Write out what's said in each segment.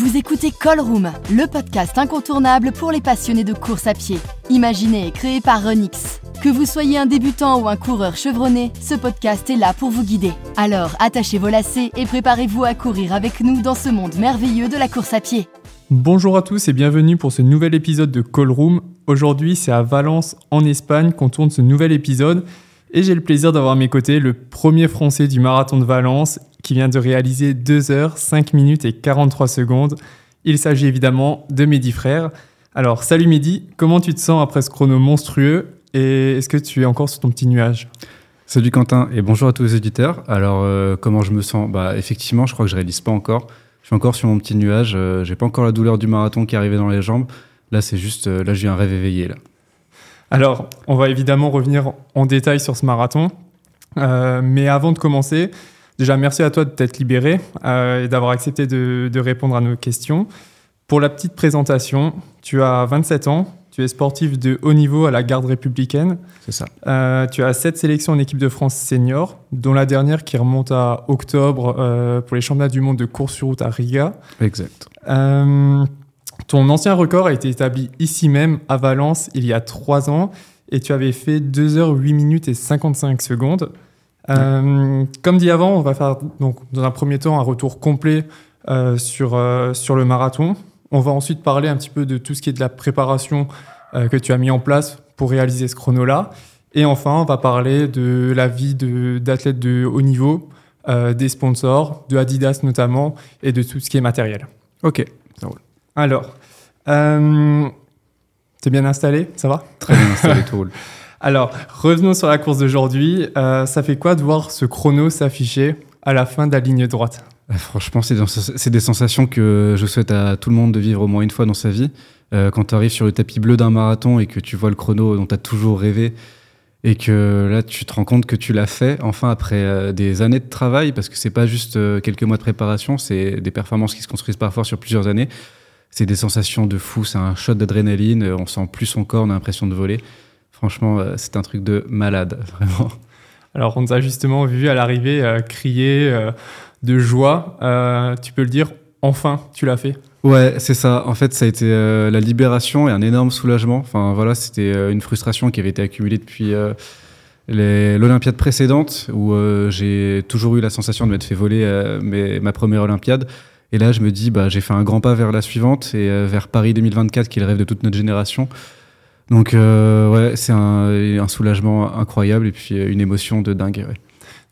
Vous écoutez Call le podcast incontournable pour les passionnés de course à pied. Imaginé et créé par Renix. Que vous soyez un débutant ou un coureur chevronné, ce podcast est là pour vous guider. Alors attachez vos lacets et préparez-vous à courir avec nous dans ce monde merveilleux de la course à pied. Bonjour à tous et bienvenue pour ce nouvel épisode de Call. Aujourd'hui, c'est à Valence, en Espagne, qu'on tourne ce nouvel épisode. Et j'ai le plaisir d'avoir à mes côtés le premier Français du marathon de Valence qui vient de réaliser 2 heures, 5 minutes et 43 secondes. Il s'agit évidemment de Mehdi Frère. Alors, salut Mehdi, comment tu te sens après ce chrono monstrueux et est-ce que tu es encore sur ton petit nuage? Salut Quentin et bonjour à tous les auditeurs. Alors, euh, comment je me sens? Bah, effectivement, je crois que je réalise pas encore. Je suis encore sur mon petit nuage. Euh, j'ai pas encore la douleur du marathon qui est arrivée dans les jambes. Là, c'est juste, euh, là, j'ai un rêve éveillé là. Alors, on va évidemment revenir en détail sur ce marathon. Euh, mais avant de commencer, déjà merci à toi de t'être libéré euh, et d'avoir accepté de, de, répondre à nos questions. Pour la petite présentation, tu as 27 ans, tu es sportif de haut niveau à la garde républicaine. C'est ça. Euh, tu as 7 sélections en équipe de France senior, dont la dernière qui remonte à octobre euh, pour les championnats du monde de course sur route à Riga. Exact. Ton ancien record a été établi ici même à Valence il y a 3 ans et tu avais fait 2 heures 8 minutes et 55 secondes. Euh, comme dit avant, on va faire donc dans un premier temps un retour complet euh, sur, euh, sur le marathon. On va ensuite parler un petit peu de tout ce qui est de la préparation que tu as mis en place pour réaliser ce chrono-là. Et enfin, on va parler de la vie d'athlète de, de, haut niveau, des sponsors, de Adidas notamment, et de tout ce qui est matériel. Ok, ça roule. Alors, t'es bien installé Ça va? Très bien installé, tout roule. Alors, revenons sur la course d'aujourd'hui. Euh, ça fait quoi de voir ce chrono s'afficher à la fin de la ligne droite? Franchement, c'est des, sensations que je souhaite à tout le monde de vivre au moins une fois dans sa vie. Euh, quand tu arrives sur le tapis bleu d'un marathon et que tu vois le chrono dont tu as toujours rêvé et que là, tu te rends compte que tu l'as fait enfin après euh, des années de travail, parce que c'est pas juste euh, quelques mois de préparation, c'est des performances qui se construisent parfois sur plusieurs années. C'est des sensations de fou, c'est un shot d'adrénaline, on sent plus son corps, on a l'impression de voler. Franchement, euh, c'est un truc de malade, vraiment. Alors, on t'a justement vu à l'arrivée euh, crier euh, de joie. Euh, tu peux le dire, enfin, tu l'as fait Ouais, c'est ça. En fait, ça a été la libération et un énorme soulagement. Enfin, voilà, c'était une frustration qui avait été accumulée depuis l'Olympiade précédente, où j'ai toujours eu la sensation de m'être fait voler mes, ma première Olympiade. Et là, je me dis, bah, j'ai fait un grand pas vers la suivante et vers Paris 2024, qui est le rêve de toute notre génération. Donc euh, ouais, c'est un, un, soulagement incroyable et puis une émotion de dingue. Ouais.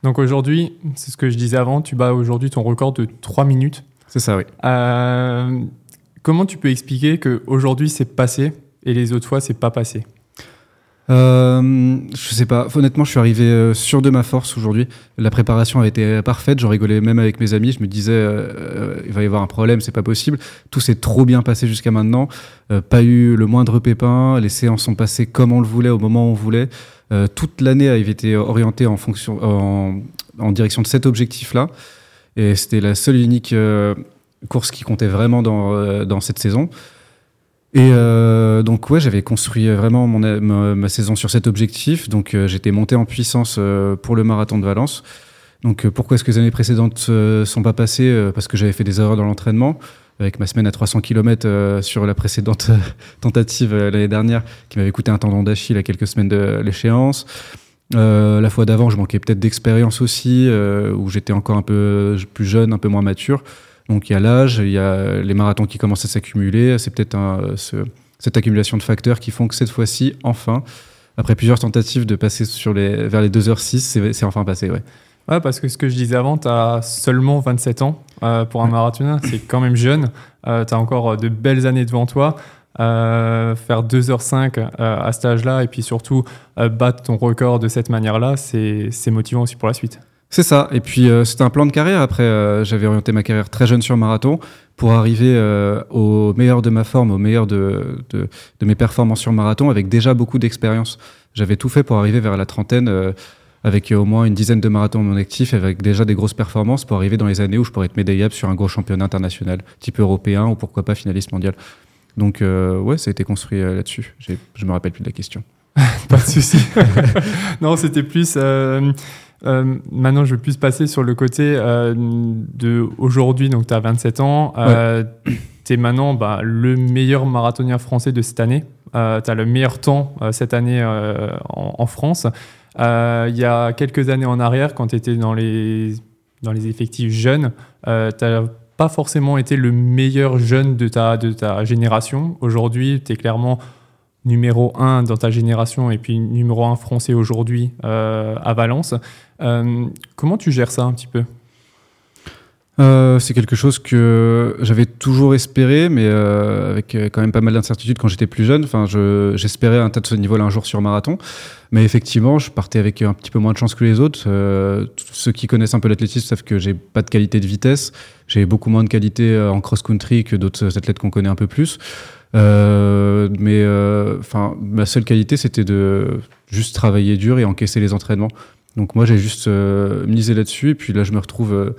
Donc aujourd'hui, c'est ce que je disais avant, tu bats aujourd'hui ton record de 3 minutes. C'est ça, oui. Euh, comment tu peux expliquer qu'aujourd'hui c'est passé et les autres fois c'est pas passé? Euh, je sais pas. Honnêtement, je suis arrivé euh, sûr de ma force aujourd'hui. La préparation a été parfaite. J'en rigolais même avec mes amis. Je me disais, euh, il va y avoir un problème, c'est pas possible. Tout s'est trop bien passé jusqu'à maintenant. Pas eu le moindre pépin. Les séances sont passées comme on le voulait, au moment où on voulait. Toute l'année avait été orientée en fonction, en, direction de cet objectif-là. Et c'était la seule et unique course qui comptait vraiment dans cette saison. Et euh, donc ouais, j'avais construit vraiment mon, ma, saison sur cet objectif. Donc euh, j'étais monté en puissance euh, pour le marathon de Valence. Donc euh, pourquoi est-ce que les années précédentes sont pas passées Parce que j'avais fait des erreurs dans l'entraînement avec ma semaine à 300 km sur la précédente tentative l'année dernière qui m'avait coûté un tendon d'Achille à quelques semaines de l'échéance. la fois d'avant, je manquais peut-être d'expérience aussi, où j'étais encore un peu plus jeune, un peu moins mature. Donc il y a l'âge, il y a les marathons qui commencent à s'accumuler. C'est peut-être ce, cette accumulation de facteurs qui font que cette fois-ci, enfin, après plusieurs tentatives de passer sur les, vers les 2h06, c'est enfin passé. Ouais. Ouais, parce que ce que je disais avant, tu as seulement 27 ans euh, pour un ouais. marathonien, c'est quand même jeune. Euh, tu as encore de belles années devant toi. Euh, faire 2h05 euh, à cet âge-là et puis surtout euh, battre ton record de cette manière-là, c'est motivant aussi pour la suite. C'est ça. Et puis, euh, c'était un plan de carrière. Après, euh, j'avais orienté ma carrière très jeune sur marathon pour arriver euh, au meilleur de ma forme, au meilleur de, de, de mes performances sur marathon avec déjà beaucoup d'expérience. J'avais tout fait pour arriver vers la trentaine euh, avec au moins une dizaine de marathons mon actif, avec déjà des grosses performances pour arriver dans les années où je pourrais être médaillable sur un gros championnat international, type européen ou pourquoi pas finaliste mondial. Donc, euh, ouais, ça a été construit euh, là-dessus. Je me rappelle plus de la question. pas de souci. non, c'était plus. Euh, Euh, maintenant, je vais plus passer sur le côté euh, de aujourd'hui. Donc, tu as 27 ans. Euh, tu es maintenant bah, le meilleur marathonien français de cette année. tu as le meilleur temps cette année en, en, France. Il y a quelques années en arrière, quand tu étais dans les, dans les effectifs jeunes, tu n'as pas forcément été le meilleur jeune de ta, de ta génération. Aujourd'hui, tu es clairement numéro 1 dans ta génération et puis numéro 1 français aujourd'hui euh, à Valence. Euh, comment tu gères ça un petit peu? Euh, c'est quelque chose que j'avais toujours espéré, mais avec quand même pas mal d'incertitudes quand j'étais plus jeune. Enfin, j'espérais un tas de ce niveau-là un jour sur marathon, mais effectivement, je partais avec un petit peu moins de chance que les autres. ceux qui connaissent un peu l'athlétisme savent que j'ai pas de qualité de vitesse, j'ai beaucoup moins de qualité en cross-country que d'autres athlètes qu'on connaît un peu plus. Euh, mais euh, enfin, ma seule qualité, c'était de juste travailler dur et encaisser les entraînements. Donc moi, j'ai juste euh, misé là-dessus. Et puis là, je me retrouve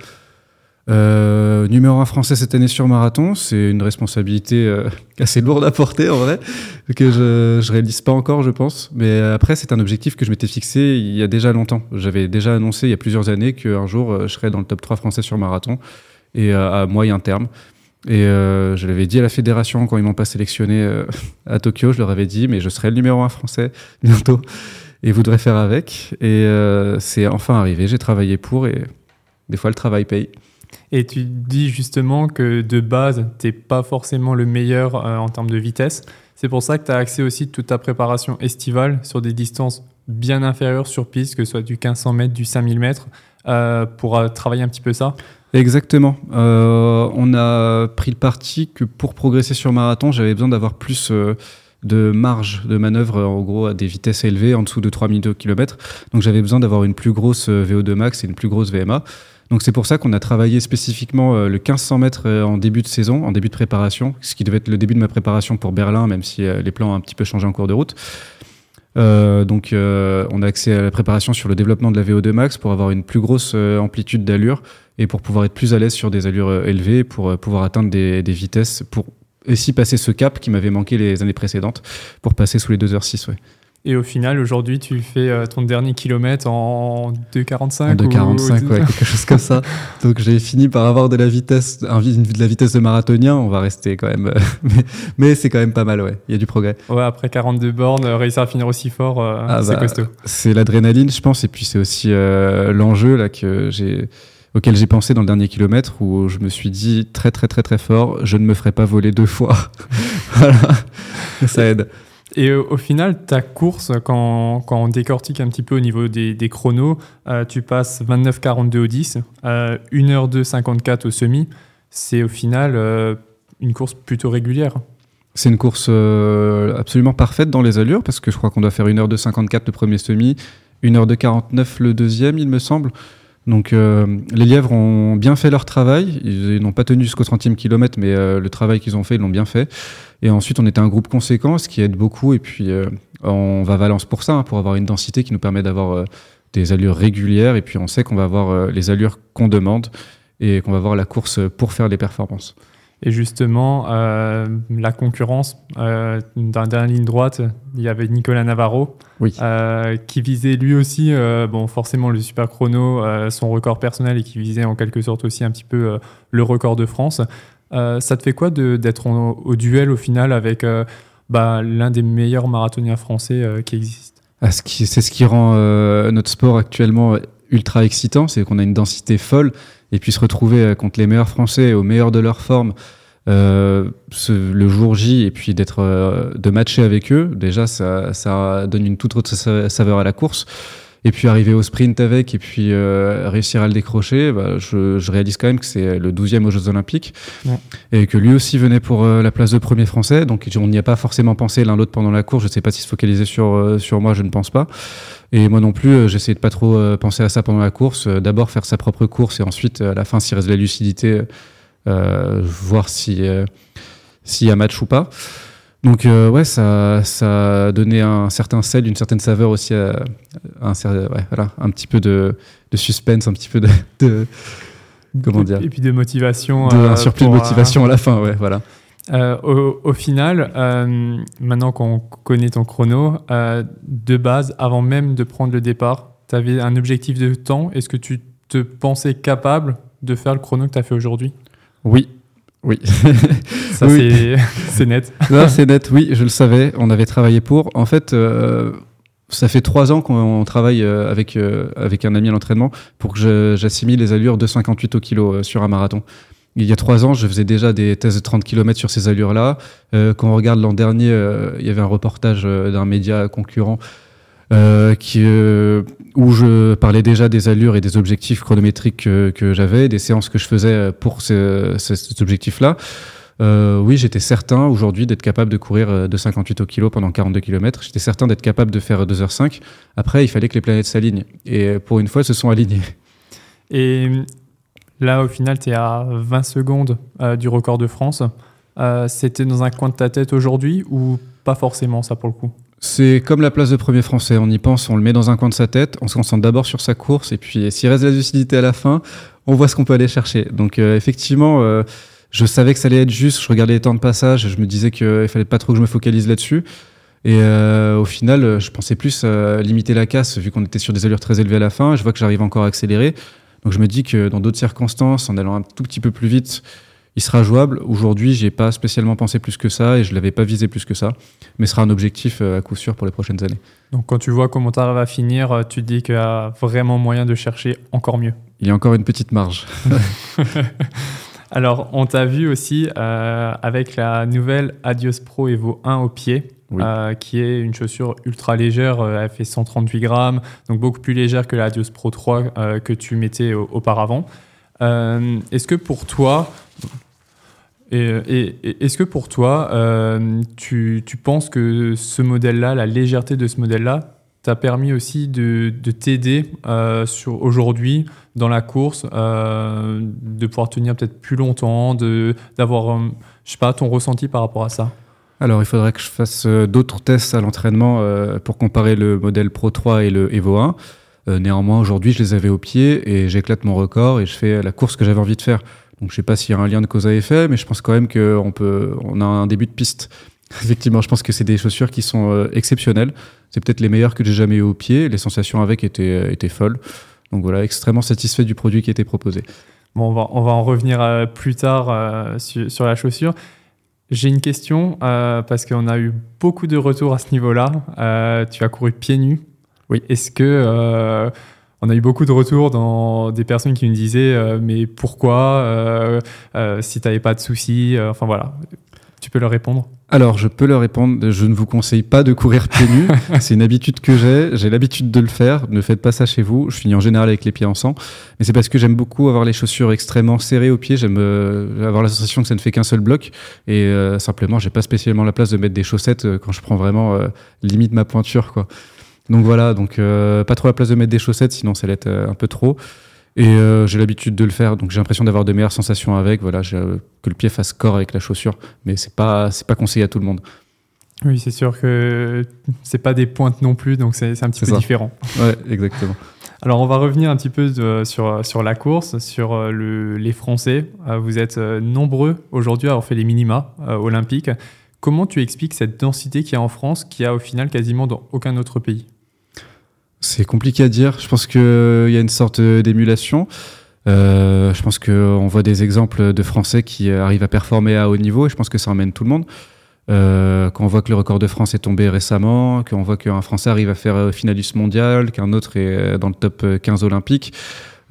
numéro un français cette année sur marathon. C'est une responsabilité assez lourde à porter en vrai, que je, je réalise pas encore, je pense. Mais après, c'est un objectif que je m'étais fixé il y a déjà longtemps. J'avais déjà annoncé il y a plusieurs années qu'un jour, je serais dans le top 3 français sur marathon et à moyen terme. Et euh, je l'avais dit à la fédération quand ils m'ont pas sélectionné euh, à Tokyo, je leur avais dit, mais je serai le numéro un français bientôt et vous devrez faire avec. Et euh, c'est enfin arrivé, j'ai travaillé pour et des fois le travail paye. Et tu dis justement que de base, tu n'es pas forcément le meilleur en termes de vitesse. C'est pour ça que tu as accès aussi toute ta préparation estivale sur des distances bien inférieures sur piste, que ce soit du 1500 mètres, du 5000 mètres, pour travailler un petit peu ça Exactement. Euh, on a pris le parti que pour progresser sur marathon, j'avais besoin d'avoir plus euh, de marge de manœuvre, en gros, à des vitesses élevées, en dessous de 3002 km. Donc j'avais besoin d'avoir une plus grosse euh, VO2 max et une plus grosse VMA. Donc c'est pour ça qu'on a travaillé spécifiquement le 1500 mètres en début de saison, en début de préparation, ce qui devait être le début de ma préparation pour Berlin, même si les plans ont un petit peu changé en cours de route. donc on a accès à la préparation sur le développement de la VO2 max pour avoir une plus grosse amplitude d'allure et pour pouvoir être plus à l'aise sur des allures euh, élevées, pour euh, pouvoir atteindre des, vitesses, pour aussi passer ce cap qui m'avait manqué les années précédentes, pour passer sous les 2h06. Ouais. Et au final, aujourd'hui, tu fais euh, ton dernier kilomètre en 2,45 En 2,45, ouais, quelque chose comme ça. Donc j'ai fini par avoir de la vitesse, de la vitesse de marathonien. On va rester quand même, mais, c'est quand même pas mal, ouais. Il y a du progrès. Ouais, après 42 bornes, réussir à finir aussi fort, ah c'est bah, costaud. C'est l'adrénaline, je pense, et puis c'est aussi l'enjeu là que j'ai auquel j'ai pensé dans le dernier kilomètre où je me suis dit très très très très fort, je ne me ferai pas voler deux fois. voilà, ça aide. Et au final, ta course, quand, quand, on décortique un petit peu au niveau des, chronos, euh, tu passes 29-42 au 10, euh, 1h2 54 au semi. C'est au final euh, une course plutôt régulière. C'est une course euh, absolument parfaite dans les allures parce que je crois qu'on doit faire 1h2 54 le premier semi, 1h2 49 le deuxième, il me semble. Donc euh, les lièvres ont bien fait leur travail. Ils, n'ont pas tenu jusqu'au 30e kilomètre, mais euh, le travail qu'ils ont fait, ils l'ont bien fait. Et ensuite, on était un groupe conséquent, ce qui aide beaucoup. Et puis, euh, on va à Valence pour ça, hein, pour avoir une densité qui nous permet d'avoir des allures régulières. Et puis, on sait qu'on va avoir les allures qu'on demande et qu'on va avoir la course pour faire des performances. Et justement, euh, la concurrence, euh, dans la dernière ligne droite, il y avait Nicolas Navarro, euh, qui visait lui aussi, euh, bon, forcément le super chrono, son record personnel, et qui visait en quelque sorte aussi un petit peu le record de France. ça te fait quoi d'être au duel au final avec bah, l'un des meilleurs marathoniens français qui existent ah, C'est ce qui rend notre sport actuellement ultra excitant, c'est qu'on a une densité folle et puis se retrouver euh, contre les meilleurs Français au meilleur de leur forme euh, le jour J et puis d'être euh, de matcher avec eux, déjà ça, ça donne une toute autre saveur à la course. Et puis arriver au sprint avec et puis réussir à le décrocher, bah, je, je, réalise quand même que c'est le 12e aux Jeux Olympiques et que lui aussi venait pour la place de premier français. Donc on n'y a pas forcément pensé l'un l'autre pendant la course. Je ne sais pas s'il se focalisait sur, sur moi, je ne pense pas. Et moi non plus, euh, j'essayais de pas trop euh, penser à ça pendant la course. Euh, d'abord faire sa propre course et ensuite, à la fin, s'il reste de la lucidité, voir si s'il y a match ou pas. Donc ouais, ça, ça a donné un certain sel, une certaine saveur aussi, à, un, ouais, voilà, un petit peu de, de, suspense, un petit peu de, de comment dire, et puis de motivation, un surplus de motivation à la fin, ouais, voilà. Euh, au, final, euh, maintenant qu'on connaît ton chrono, euh, de base, avant même de prendre le départ, tu avais un objectif de temps, est-ce que tu te pensais capable de faire le chrono que tu as fait aujourd'hui? Oui. Oui. Ça, c'est net. c'est net, oui, je le savais. On avait travaillé pour. En fait, euh, ça fait trois ans qu'on travaille euh, avec, euh, avec un ami à l'entraînement pour que j'assimile les allures de 58 au kilo sur un marathon. Il y a trois ans, je faisais déjà des tests de 30 km sur ces allures-là. quand on regarde l'an dernier, il y avait un reportage d'un média concurrent euh, qui, euh, où je parlais déjà des allures et des objectifs chronométriques que, que j'avais, des séances que je faisais pour ce, cet objectif-là. Euh, oui, j'étais certain aujourd'hui d'être capable de courir euh, de 58 au kilo pendant 42 km. J'étais certain d'être capable de faire 2h05. Après, il fallait que les planètes s'alignent. Et pour une fois, se sont alignées. Et là, au final, tu es à 20 secondes du record de France. C'était dans un coin de ta tête aujourd'hui ou pas forcément ça pour le coup? C'est comme la place de premier français. On y pense, on le met dans un coin de sa tête, on se concentre d'abord sur sa course, et puis s'il reste de la lucidité à la fin, on voit ce qu'on peut aller chercher. Donc euh, effectivement, euh, je savais que ça allait être juste. Je regardais les temps de passage, je me disais qu'il fallait pas trop que je me focalise là-dessus. Et euh, au final, je pensais plus à limiter la casse, vu qu'on était sur des allures très élevées à la fin. Je vois que j'arrive encore à accélérer. Donc je me dis que dans d'autres circonstances, en allant un tout petit peu plus vite, il sera jouable. Aujourd'hui, j'ai pas spécialement pensé plus que ça et je l'avais pas visé plus que ça, mais ce sera un objectif euh, à coup sûr pour les prochaines années. Donc quand tu vois comment tu arrives à finir, euh, tu te dis qu'il y a vraiment moyen de chercher encore mieux. Il y a encore une petite marge. Alors, on t'a vu aussi euh, avec la nouvelle Adios Pro Evo 1 au pied, qui est une chaussure ultra légère. elle fait 138 grammes, donc beaucoup plus légère que la Adios Pro 3 que tu mettais auparavant. Est-ce que pour toi, et, est-ce que pour toi, euh, tu, penses que ce modèle-là, la légèreté de ce modèle-là, t'a permis aussi de, t'aider euh, aujourd'hui dans la course, euh, de pouvoir tenir peut-être plus longtemps, d'avoir, je sais pas, ton ressenti par rapport à ça? Alors, il faudrait que je fasse d'autres tests à l'entraînement pour comparer le modèle Pro 3 et le Evo 1. néanmoins, aujourd'hui, je les avais au pied et j'éclate mon record et je fais la course que j'avais envie de faire. Donc je sais pas s'il y a un lien de cause à effet, mais je pense quand même qu'on peut, on a un début de piste. Effectivement, je pense que c'est des chaussures qui sont euh, exceptionnelles. C'est peut-être les meilleures que j'ai jamais eu au pied. Les sensations avec étaient, euh, étaient folles. Donc voilà, extrêmement satisfait du produit qui était proposé. Bon, on va, on va en revenir euh, plus tard sur, la chaussure. J'ai une question parce qu'on a eu beaucoup de retours à ce niveau-là. tu as couru pieds nus. Oui. Est-ce que on a eu beaucoup de retours dans des personnes qui nous disaient euh, mais pourquoi euh, euh, si tu n'avais pas de soucis enfin voilà tu peux leur répondre? Alors je peux leur répondre je ne vous conseille pas de courir pieds nus. C'est une habitude que j'ai j'ai l'habitude de le faire. Ne faites pas ça chez vous. Je finis en général avec les pieds en sang. Mais c'est parce que j'aime beaucoup avoir les chaussures extrêmement serrées aux pieds. J'aime avoir la sensation que ça ne fait qu'un seul bloc. Et simplement j'ai pas spécialement la place de mettre des chaussettes quand je prends vraiment limite ma pointure quoi donc voilà, donc euh, pas trop la place de mettre des chaussettes, sinon ça être euh, un peu trop. Et euh, j'ai l'habitude de le faire, donc j'ai l'impression d'avoir de meilleures sensations avec. Voilà, que le pied fasse corps avec la chaussure, mais c'est pas c'est pas conseillé à tout le monde. Oui, c'est sûr que c'est pas des pointes non plus, donc c'est un petit peu différent. Ouais, exactement. Alors on va revenir un petit peu sur, sur la course, sur le, les Français. vous êtes nombreux aujourd'hui à avoir fait les minima olympiques. Comment tu expliques cette densité qu'il y a en France, qui a au final quasiment dans aucun autre pays? C'est compliqué à dire. Je pense qu'il y a une sorte d'émulation. Euh, je pense qu'on voit des exemples de Français qui arrivent à performer à haut niveau et je pense que ça emmène tout le monde. Euh, quand on voit que le record de France est tombé récemment, qu'on voit qu'un Français arrive à faire finaliste mondial, qu'un autre est dans le top 15 olympique,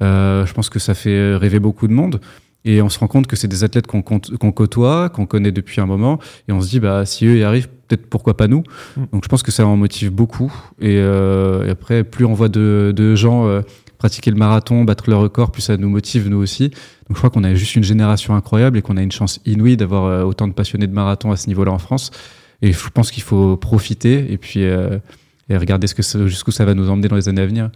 euh, je pense que ça fait rêver beaucoup de monde. Et on se rend compte que c'est des athlètes qu'on côtoie, qu'on connaît depuis un moment, et on se dit, bah, si eux y arrivent, peut-être pourquoi pas nous. Mm. Donc je pense que ça en motive beaucoup. Et, euh, après, plus on voit de, de gens euh, pratiquer le marathon, battre le record, plus ça nous motive nous aussi. Donc je crois qu'on a juste une génération incroyable et qu'on a une chance inouïe d'avoir euh, autant de passionnés de marathon à ce niveau-là en France. Et je pense qu'il faut profiter et puis et regarder ce que jusqu'où ça va nous emmener dans les années à venir.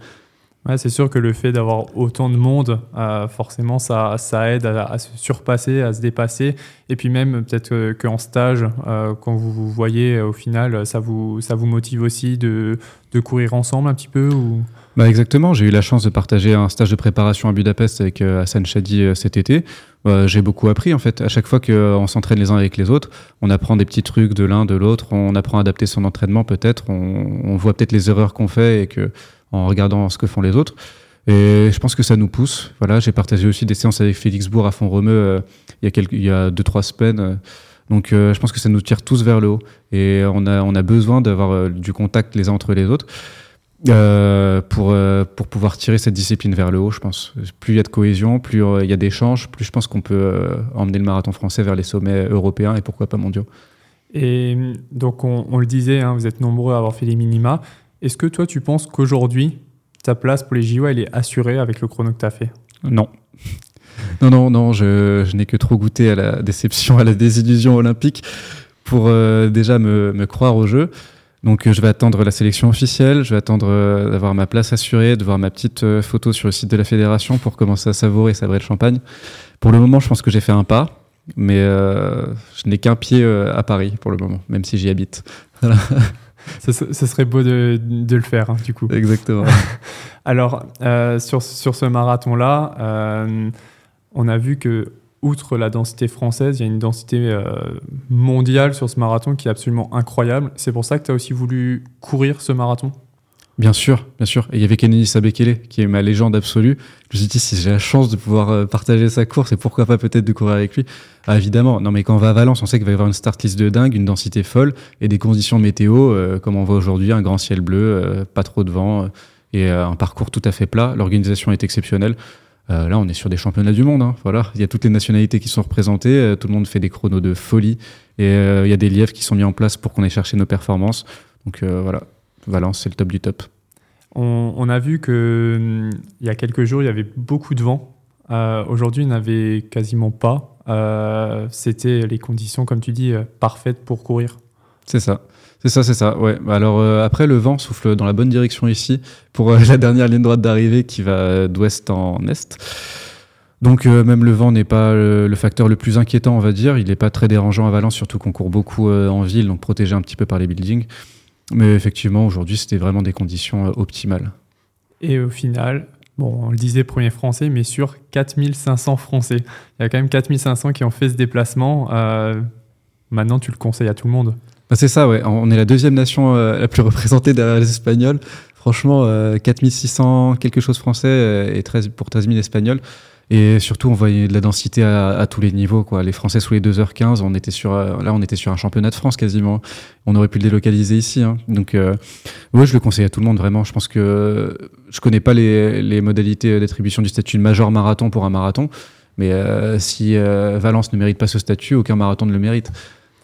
C'est sûr que le fait d'avoir autant de monde, euh, forcément, ça, ça aide à, se surpasser, à se dépasser. Et puis même, peut-être qu'en stage, euh, quand vous vous voyez, au final, ça vous, ça vous motive aussi de, de courir ensemble un petit peu bah Exactement, j'ai eu la chance de partager un stage de préparation à Budapest avec euh, Hassan Chadi cet été. j'ai beaucoup appris en fait. À chaque fois qu'on s'entraîne les uns avec les autres, on apprend des petits trucs de l'un, de l'autre, on apprend à adapter son entraînement peut-être, on, on voit peut-être les erreurs qu'on fait et que en regardant ce que font les autres. Et je pense que ça nous pousse. Voilà, j'ai partagé aussi des séances avec Félix Bourg à Font-Romeu il y a quelques, il y a deux trois semaines. Donc je pense que ça nous tire tous vers le haut et on a besoin d'avoir du contact les uns entre les autres. Euh, pour, euh, pouvoir tirer cette discipline vers le haut, je pense. Plus il y a de cohésion, plus euh, il y a d'échanges, plus je pense qu'on peut emmener le marathon français vers les sommets européens et pourquoi pas mondiaux. Et donc, on, le disait, hein, vous êtes nombreux à avoir fait les minima. Est-ce que toi, tu penses qu'aujourd'hui, ta place pour les JO, elle est assurée avec le chrono que tu as fait? Non. non, non, non, je, n'ai que trop goûté à la déception, à la désillusion olympique pour déjà me, croire au jeu. Donc euh, je vais attendre la sélection officielle, je vais attendre euh, d'avoir ma place assurée, de voir ma petite euh, photo sur le site de la fédération pour commencer à savourer et sabrer le champagne. Pour le moment, je pense que j'ai fait un pas, mais je n'ai qu'un pied à Paris pour le moment, même si j'y habite. Voilà. Ce, serait beau de, de le faire, hein, du coup. Exactement. Alors, sur, sur ce marathon-là, on a vu que outre la densité française, il y a une densité euh, mondiale sur ce marathon qui est absolument incroyable. C'est pour ça que tu as aussi voulu courir ce marathon? Bien sûr, bien sûr. Et il y avait Kennedy Sabekele, qui est ma légende absolue. Je me suis dit, si j'ai la chance de pouvoir euh, partager sa course, et pourquoi pas peut-être de courir avec lui? Ah, Évidemment. Non, mais quand on va à Valence, on sait qu'il va y avoir une start list de dingue, une densité folle, et des conditions météo, euh, comme on voit aujourd'hui, un grand ciel bleu, pas trop de vent, et un parcours tout à fait plat. L'organisation est exceptionnelle. Euh, là, on est sur des championnats du monde. Hein. Voilà, il y a toutes les nationalités qui sont représentées. Euh, tout le monde fait des chronos de folie. Et euh, il y a des lièvres qui sont mis en place pour qu'on ait cherché nos performances. Donc voilà, Valence, c'est le top du top. On, a vu que hum, il y a quelques jours, il y avait beaucoup de vent. Aujourd'hui, il n'y en avait quasiment pas. C'était les conditions, comme tu dis, parfaites pour courir. C'est ça. C'est ça, c'est ça. Ouais. Bah, alors euh, après, le vent souffle dans la bonne direction ici pour euh, la dernière ligne droite d'arrivée qui va d'ouest en est. Donc euh, même le vent n'est pas le, facteur le plus inquiétant, on va dire. Il n'est pas très dérangeant à Valence, surtout qu'on court beaucoup en ville, donc protégé un petit peu par les buildings. Mais effectivement, aujourd'hui, c'était vraiment des conditions optimales. Et au final, bon, on le disait premier français, mais sur 4500 français. Il y a quand même 4500 qui ont fait ce déplacement. maintenant, tu le conseilles à tout le monde. Bah, c'est ça, ouais. On est la deuxième nation euh, la plus représentée derrière les Espagnols. Franchement, 4600 euh, quelque chose français euh, et 13, pour 13 000 Espagnols. Et surtout, on voyait de la densité à, tous les niveaux. Quoi. Les Français sous les 2h15, on était sur, là, on était sur un championnat de France quasiment. On aurait pu le délocaliser ici. Hein. Donc, euh, ouais, je le conseille à tout le monde, vraiment. Je pense que je connais pas les, modalités d'attribution du statut de major marathon pour un marathon. Mais si Valence ne mérite pas ce statut, aucun marathon ne le mérite.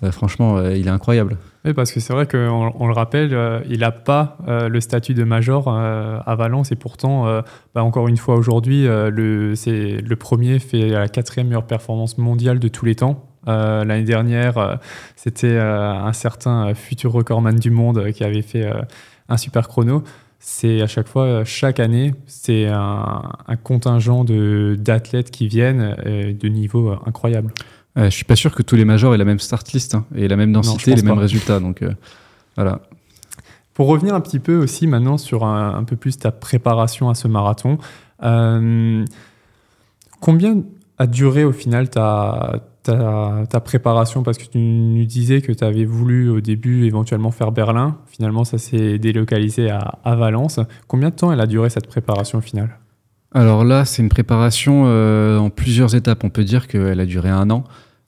Euh, franchement, euh, il est incroyable. Oui, parce que c'est vrai qu'on on le rappelle, euh, il n'a pas le statut de major à Valence et pourtant, bah, encore une fois aujourd'hui, c'est le premier fait la quatrième meilleure performance mondiale de tous les temps. L'année dernière, c'était un certain futur recordman du monde qui avait fait un super chrono. C'est à chaque fois, chaque année, c'est un, contingent d'athlètes qui viennent de niveau incroyable. Euh, je suis pas sûr que tous les majors aient la même start list hein, et la même densité, les mêmes résultats. Donc euh, voilà. Pour revenir un petit peu aussi maintenant sur un, peu plus ta préparation à ce marathon, euh, combien a duré au final ta, ta, ta préparation? Parce que tu nous disais que tu avais voulu au début éventuellement faire Berlin. Finalement, ça s'est délocalisé à, à Valence. Combien de temps elle a duré cette préparation au final alors là, c'est une préparation euh, en plusieurs étapes. On peut dire qu'elle a duré un an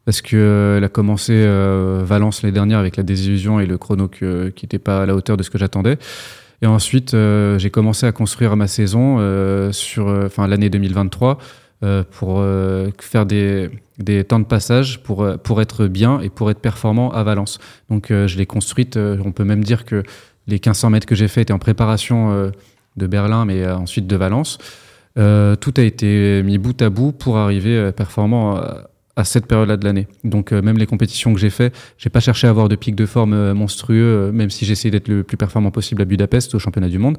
parce qu'elle euh, a commencé euh, Valence l'année dernière avec la désillusion et le chrono qui n'était pas à la hauteur de ce que j'attendais. Et ensuite, j'ai commencé à construire ma saison sur enfin, l'année 2023 pour faire des, des, temps de passage pour, pour être bien et pour être performant à Valence. Donc je l'ai construite, on peut même dire que les 1500 mètres que j'ai fait étaient en préparation de Berlin, mais ensuite de Valence. Euh, tout a été mis bout à bout pour arriver euh, performant à, cette période-là de l'année. Donc euh, même les compétitions que j'ai fait, j'ai pas cherché à avoir de pic de forme monstrueux, même si essayé d'être le plus performant possible à Budapest au championnat du monde.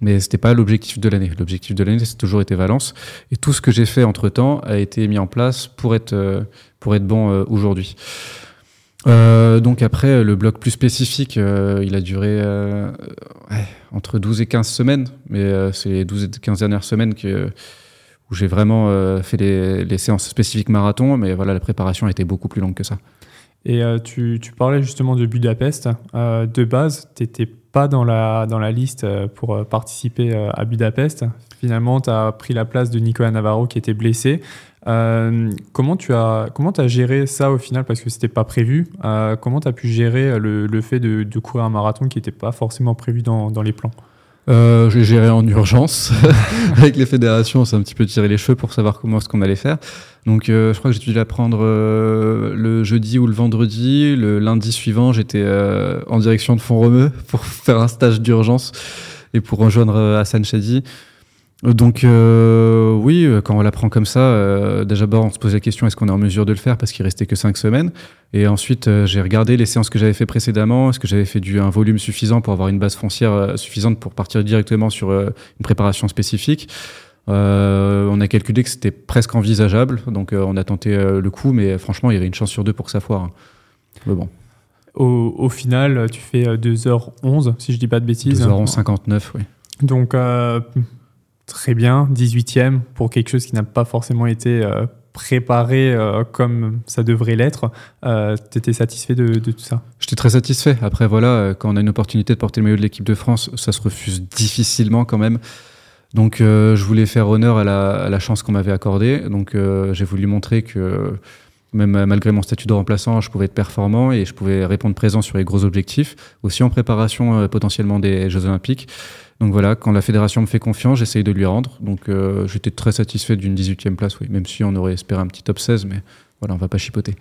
Mais c'était pas l'objectif de l'année. L'objectif de l'année, c'est toujours été Valence. Et tout ce que j'ai fait entre temps a été mis en place pour être pour être bon aujourd'hui. Euh, donc après, le bloc plus spécifique, euh, il a duré euh, ouais, entre 12 et 15 semaines, mais euh, c'est les 12 et 15 dernières semaines que, où j'ai vraiment fait les, séances spécifiques marathon, mais voilà, la préparation a été beaucoup plus longue que ça. Et euh, tu, parlais justement de Budapest. Euh, de base, tu n'étais pas dans la, dans la liste euh, pour participer à Budapest. Finalement, tu as pris la place de Nicolas Navarro qui était blessé. Comment tu as, comment géré ça au final Parce que ce n'était pas prévu. comment tu as pu gérer le, le fait de, courir un marathon qui n'était pas forcément prévu dans, dans les plans? Euh, j'ai géré en urgence avec les fédérations, on s'est un petit peu tiré les cheveux pour savoir comment est-ce qu'on allait faire. Donc euh, je crois que j'ai dû la prendre euh, le jeudi ou le vendredi. Le lundi suivant, j'étais euh, en direction de Font-Romeu pour faire un stage d'urgence et pour rejoindre Hassan Chadi. Donc euh, oui, quand on l'apprend comme ça, euh, déjà on se pose la question est-ce qu'on est en mesure de le faire? Parce qu'il restait que cinq semaines. Et ensuite euh, j'ai regardé les séances que j'avais fait précédemment, est-ce que j'avais fait du un volume suffisant pour avoir une base foncière euh, suffisante pour partir directement sur une préparation spécifique? on a calculé que c'était presque envisageable, donc on a tenté le coup, mais franchement il y avait une chance sur deux pour que ça foire. Mais bon. Au, au, final, tu fais 2h11, si je dis pas de bêtises. 2h11, 59, oui. Donc très bien, 18e pour quelque chose qui n'a pas forcément été euh, préparé euh, comme ça devrait l'être. Euh, tu étais satisfait de, tout ça? J'étais très satisfait. Après, voilà, quand on a une opportunité de porter le maillot de l'équipe de France, ça se refuse difficilement quand même. Donc, je voulais faire honneur à la, chance qu'on m'avait accordée. Donc, j'ai voulu montrer que même malgré mon statut de remplaçant, je pouvais être performant et je pouvais répondre présent sur les gros objectifs, aussi en préparation potentiellement des Jeux Olympiques. Donc voilà, quand la fédération me fait confiance, j'essaye de lui rendre. Donc euh, j'étais très satisfait d'une 18e place, oui, même si on aurait espéré un petit top 16, mais voilà, on va pas chipoter.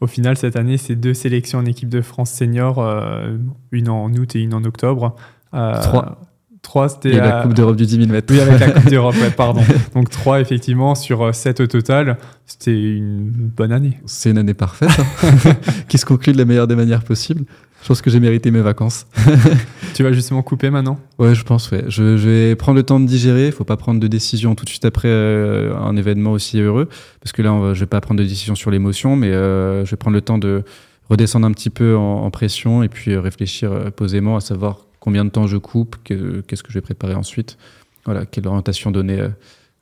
Au final, cette année, c'est deux sélections en équipe de France senior, euh, une en août et une en octobre. Euh, trois. Trois, c'était. la Coupe d'Europe du 10 000 mètres. Oui, avec la Coupe d'Europe, pardon. Donc trois, effectivement, sur sept au total. C'était une bonne année. C'est une année parfaite, hein, qui se conclut de la meilleure des manières possibles. Je pense que j'ai mérité mes vacances. tu vas justement couper maintenant? Ouais, je pense, ouais. Je, vais prendre le temps de digérer. Il faut pas prendre de décision tout de suite après euh, un événement aussi heureux. Parce que là, on va, je vais pas prendre de décision sur l'émotion, mais euh, je vais prendre le temps de redescendre un petit peu en, pression et puis euh, réfléchir posément à savoir combien de temps je coupe, qu'est-ce que je vais préparer ensuite. Voilà, quelle orientation donner à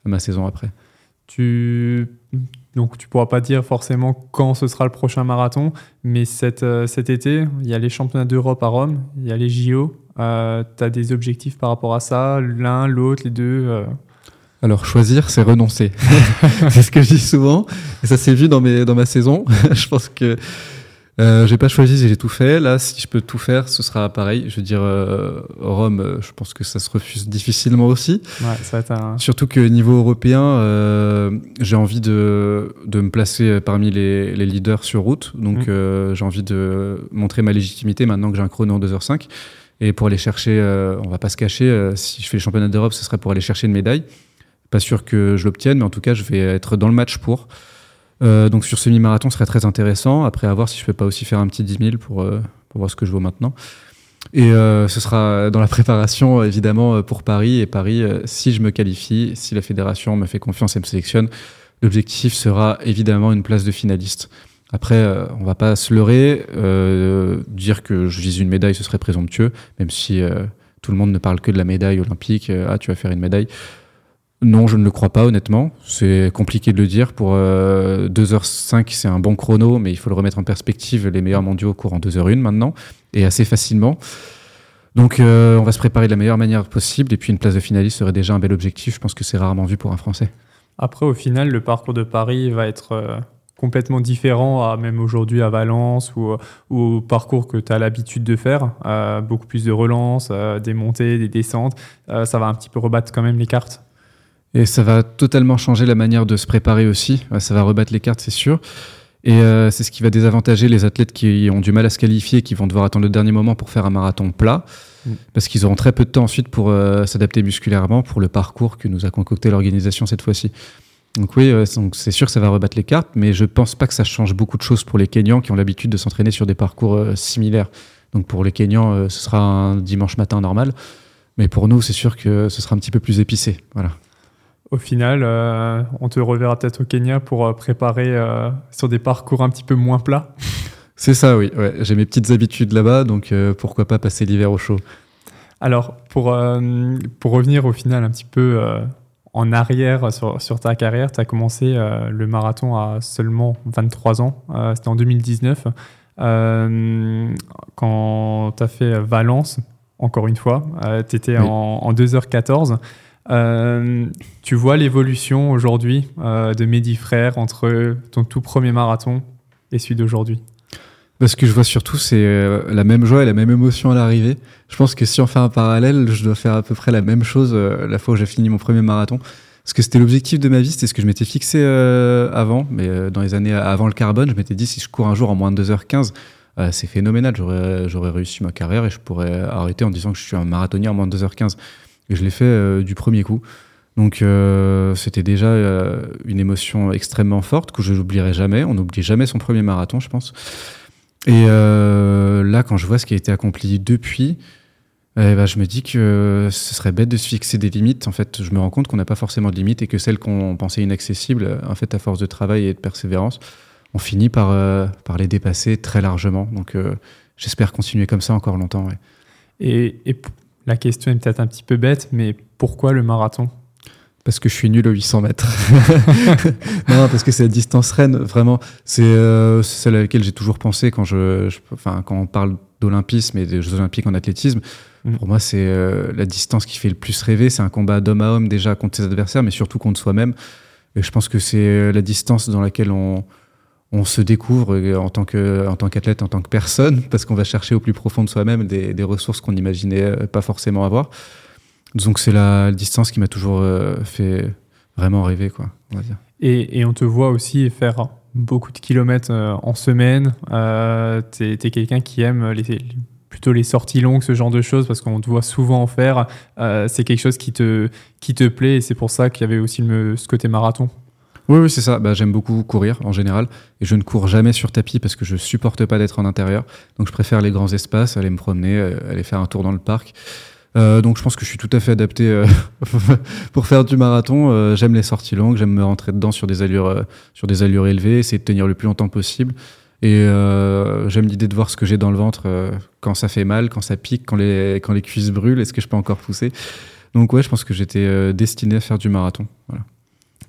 ma saison après. Tu donc tu pourras pas dire forcément quand ce sera le prochain marathon, mais cet, euh, cet été, il y a les championnats d'Europe à Rome, il y a les JO. Euh, tu as des objectifs par rapport à ça, l'un, l'autre, les deux euh? Alors choisir, c'est renoncer. c'est ce que je dis souvent, et ça s'est vu dans, mes, dans ma saison. je pense que euh, j'ai pas choisi, j'ai tout fait. Là, si je peux tout faire, ce sera pareil. Je veux dire, euh, Rome, euh, je pense que ça se refuse difficilement aussi. Ouais, ça va être un... Surtout que niveau européen, euh, j'ai envie de, de me placer parmi les, les leaders sur route. Donc, mm. j'ai envie de montrer ma légitimité maintenant que j'ai un chrono en 2h05. Et pour aller chercher, on va pas se cacher, si je fais les championnats d'Europe, ce serait pour aller chercher une médaille. Pas sûr que je l'obtienne, mais en tout cas, je vais être dans le match pour. Euh, donc sur semi-marathon, ce serait très intéressant. Après, à voir si je peux pas aussi faire un petit 10 000 pour, euh, pour voir ce que je vaux maintenant. Et euh, ce sera dans la préparation, évidemment, pour Paris. Et Paris, si je me qualifie, si la fédération me fait confiance et me sélectionne, l'objectif sera évidemment une place de finaliste. Après, on va pas se leurrer, dire que je vise une médaille, ce serait présomptueux, même si tout le monde ne parle que de la médaille olympique. ah, tu vas faire une médaille. Non, je ne le crois pas, honnêtement. C'est compliqué de le dire. Pour 2h05, euh, c'est un bon chrono, mais il faut le remettre en perspective. Les meilleurs mondiaux courent en 2h01 maintenant, et assez facilement. Donc, euh, on va se préparer de la meilleure manière possible. Et puis, une place de finaliste serait déjà un bel objectif. Je pense que c'est rarement vu pour un Français. Après, au final, le parcours de Paris va être euh, complètement différent, à, même aujourd'hui à Valence ou, au parcours que tu as l'habitude de faire. beaucoup plus de relance, des montées, des descentes. ça va un petit peu rebattre quand même les cartes. Et ça va totalement changer la manière de se préparer aussi. Ça va rebattre les cartes, c'est sûr. Et euh, c'est ce qui va désavantager les athlètes qui ont du mal à se qualifier, qui vont devoir attendre le dernier moment pour faire un marathon plat, mm. parce qu'ils auront très peu de temps ensuite pour euh, s'adapter musculairement pour le parcours que nous a concocté l'organisation cette fois-ci. Donc oui, euh, c'est sûr que ça va rebattre les cartes, mais je pense pas que ça change beaucoup de choses pour les Kenyans qui ont l'habitude de s'entraîner sur des parcours similaires. Donc pour les Kenyans, ce sera un dimanche matin normal, mais pour nous, c'est sûr que ce sera un petit peu plus épicé. Voilà au final, euh, on te reverra peut-être au Kenya pour euh, préparer euh, sur des parcours un petit peu moins plats. C'est ça, oui. J'ai mes petites habitudes là-bas, donc pourquoi pas passer l'hiver au chaud. Alors, pour, pour revenir au final un petit peu en arrière sur, sur ta carrière. Tu as commencé le marathon à seulement 23 ans. C'était en 2019. quand tu as fait Valence, encore une fois, tu étais en, en 2h14. Euh, tu vois l'évolution aujourd'hui euh, de Mehdi Frère entre ton tout premier marathon et celui d'aujourd'hui? Ce que je vois surtout, c'est euh, la même joie et la même émotion à l'arrivée. Je pense que si on fait un parallèle, je dois faire à peu près la même chose la fois où j'ai fini mon premier marathon. Parce que c'était l'objectif de ma vie, c'était ce que je m'étais fixé avant, mais dans les années avant le carbone, je m'étais dit si je cours un jour en moins de 2h15, c'est phénoménal, j'aurais réussi ma carrière et je pourrais arrêter en disant que je suis un marathonnier en moins de 2h15. Et je l'ai fait euh, du premier coup. Donc euh, c'était déjà euh, une émotion extrêmement forte que je n'oublierai jamais. On n'oublie jamais son premier marathon, je pense. Et là, quand je vois ce qui a été accompli depuis, eh ben, je me dis que ce serait bête de se fixer des limites. En fait, je me rends compte qu'on n'a pas forcément de limites et que celles qu'on pensait inaccessibles, en fait, à force de travail et de persévérance, on finit par, les dépasser très largement. Donc j'espère continuer comme ça encore longtemps. Et, et, la question est peut-être un petit peu bête, mais pourquoi le marathon? Parce que je suis nul au 800 mètres. non, parce que c'est la distance reine, vraiment. C'est euh, celle à laquelle j'ai toujours pensé quand, je, enfin, quand on parle d'olympisme et des Jeux olympiques en athlétisme. Mm. Pour moi, c'est euh, la distance qui fait le plus rêver. C'est un combat d'homme à homme déjà contre ses adversaires, mais surtout contre soi-même. Et je pense que c'est euh, la distance dans laquelle on, on se découvre euh, en tant qu'athlète, en tant que personne, parce qu'on va chercher au plus profond de soi-même des, ressources qu'on n'imaginait euh, pas forcément avoir. Donc c'est la distance qui m'a toujours euh, fait vraiment rêver, quoi. Et, on te voit aussi faire beaucoup de kilomètres en semaine. Euh, es, quelqu'un qui aime plutôt les sorties longues, ce genre de choses, parce qu'on te voit souvent en faire. C'est quelque chose qui te, qui te plaît et c'est pour ça qu'il y avait aussi le, ce côté marathon. Oui, oui c'est ça. Bah, J'aime beaucoup courir en général. Et je ne cours jamais sur tapis parce que je supporte pas d'être en intérieur. Donc je préfère les grands espaces, aller me promener, euh, aller faire un tour dans le parc. Euh, donc je pense que je suis tout à fait adapté euh, pour faire du marathon. Euh, j'aime les sorties longues, j'aime me rentrer dedans sur des allures, euh, sur des allures élevées, essayer de tenir le plus longtemps possible. Et j'aime l'idée de voir ce que j'ai dans le ventre quand ça fait mal, quand ça pique, quand les, quand les cuisses brûlent. Est-ce que je peux encore pousser? Donc ouais, je pense que j'étais destiné à faire du marathon. Voilà.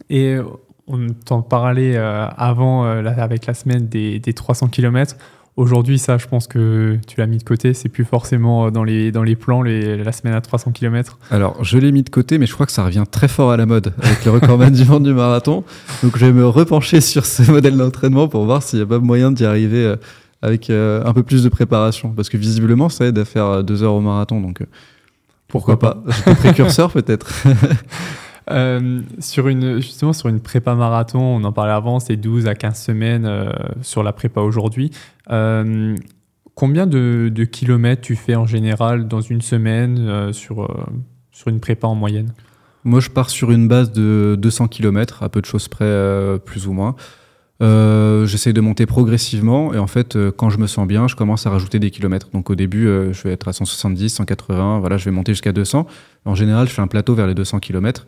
Et on t'en parlait euh, avant, euh, avec la semaine des, 300 km. Aujourd'hui, ça, je pense que tu l'as mis de côté. C'est plus forcément euh, dans les, dans les plans la semaine à 300 km. Alors, je l'ai mis de côté, mais je crois que ça revient très fort à la mode avec le recordman du monde du marathon. Donc, je vais me repencher sur ce modèle d'entraînement pour voir s'il n'y a pas moyen d'y arriver avec un peu plus de préparation. Parce que visiblement, ça aide à faire deux heures au marathon. Donc, pourquoi, pas, pas? précurseur peut-être. Euh, sur une, justement, sur une prépa marathon, on en parlait avant, c'est 12 à 15 semaines euh, sur la prépa aujourd'hui. Euh, combien de, kilomètres tu fais en général dans une semaine sur, sur une prépa en moyenne? Moi, je pars sur une base de 200 km, à peu de choses près, plus ou moins. J'essaie de monter progressivement et en fait, quand je me sens bien, je commence à rajouter des kilomètres. Donc au début, je vais être à 170, 180, voilà, je vais monter jusqu'à 200. En général, je fais un plateau vers les 200 km.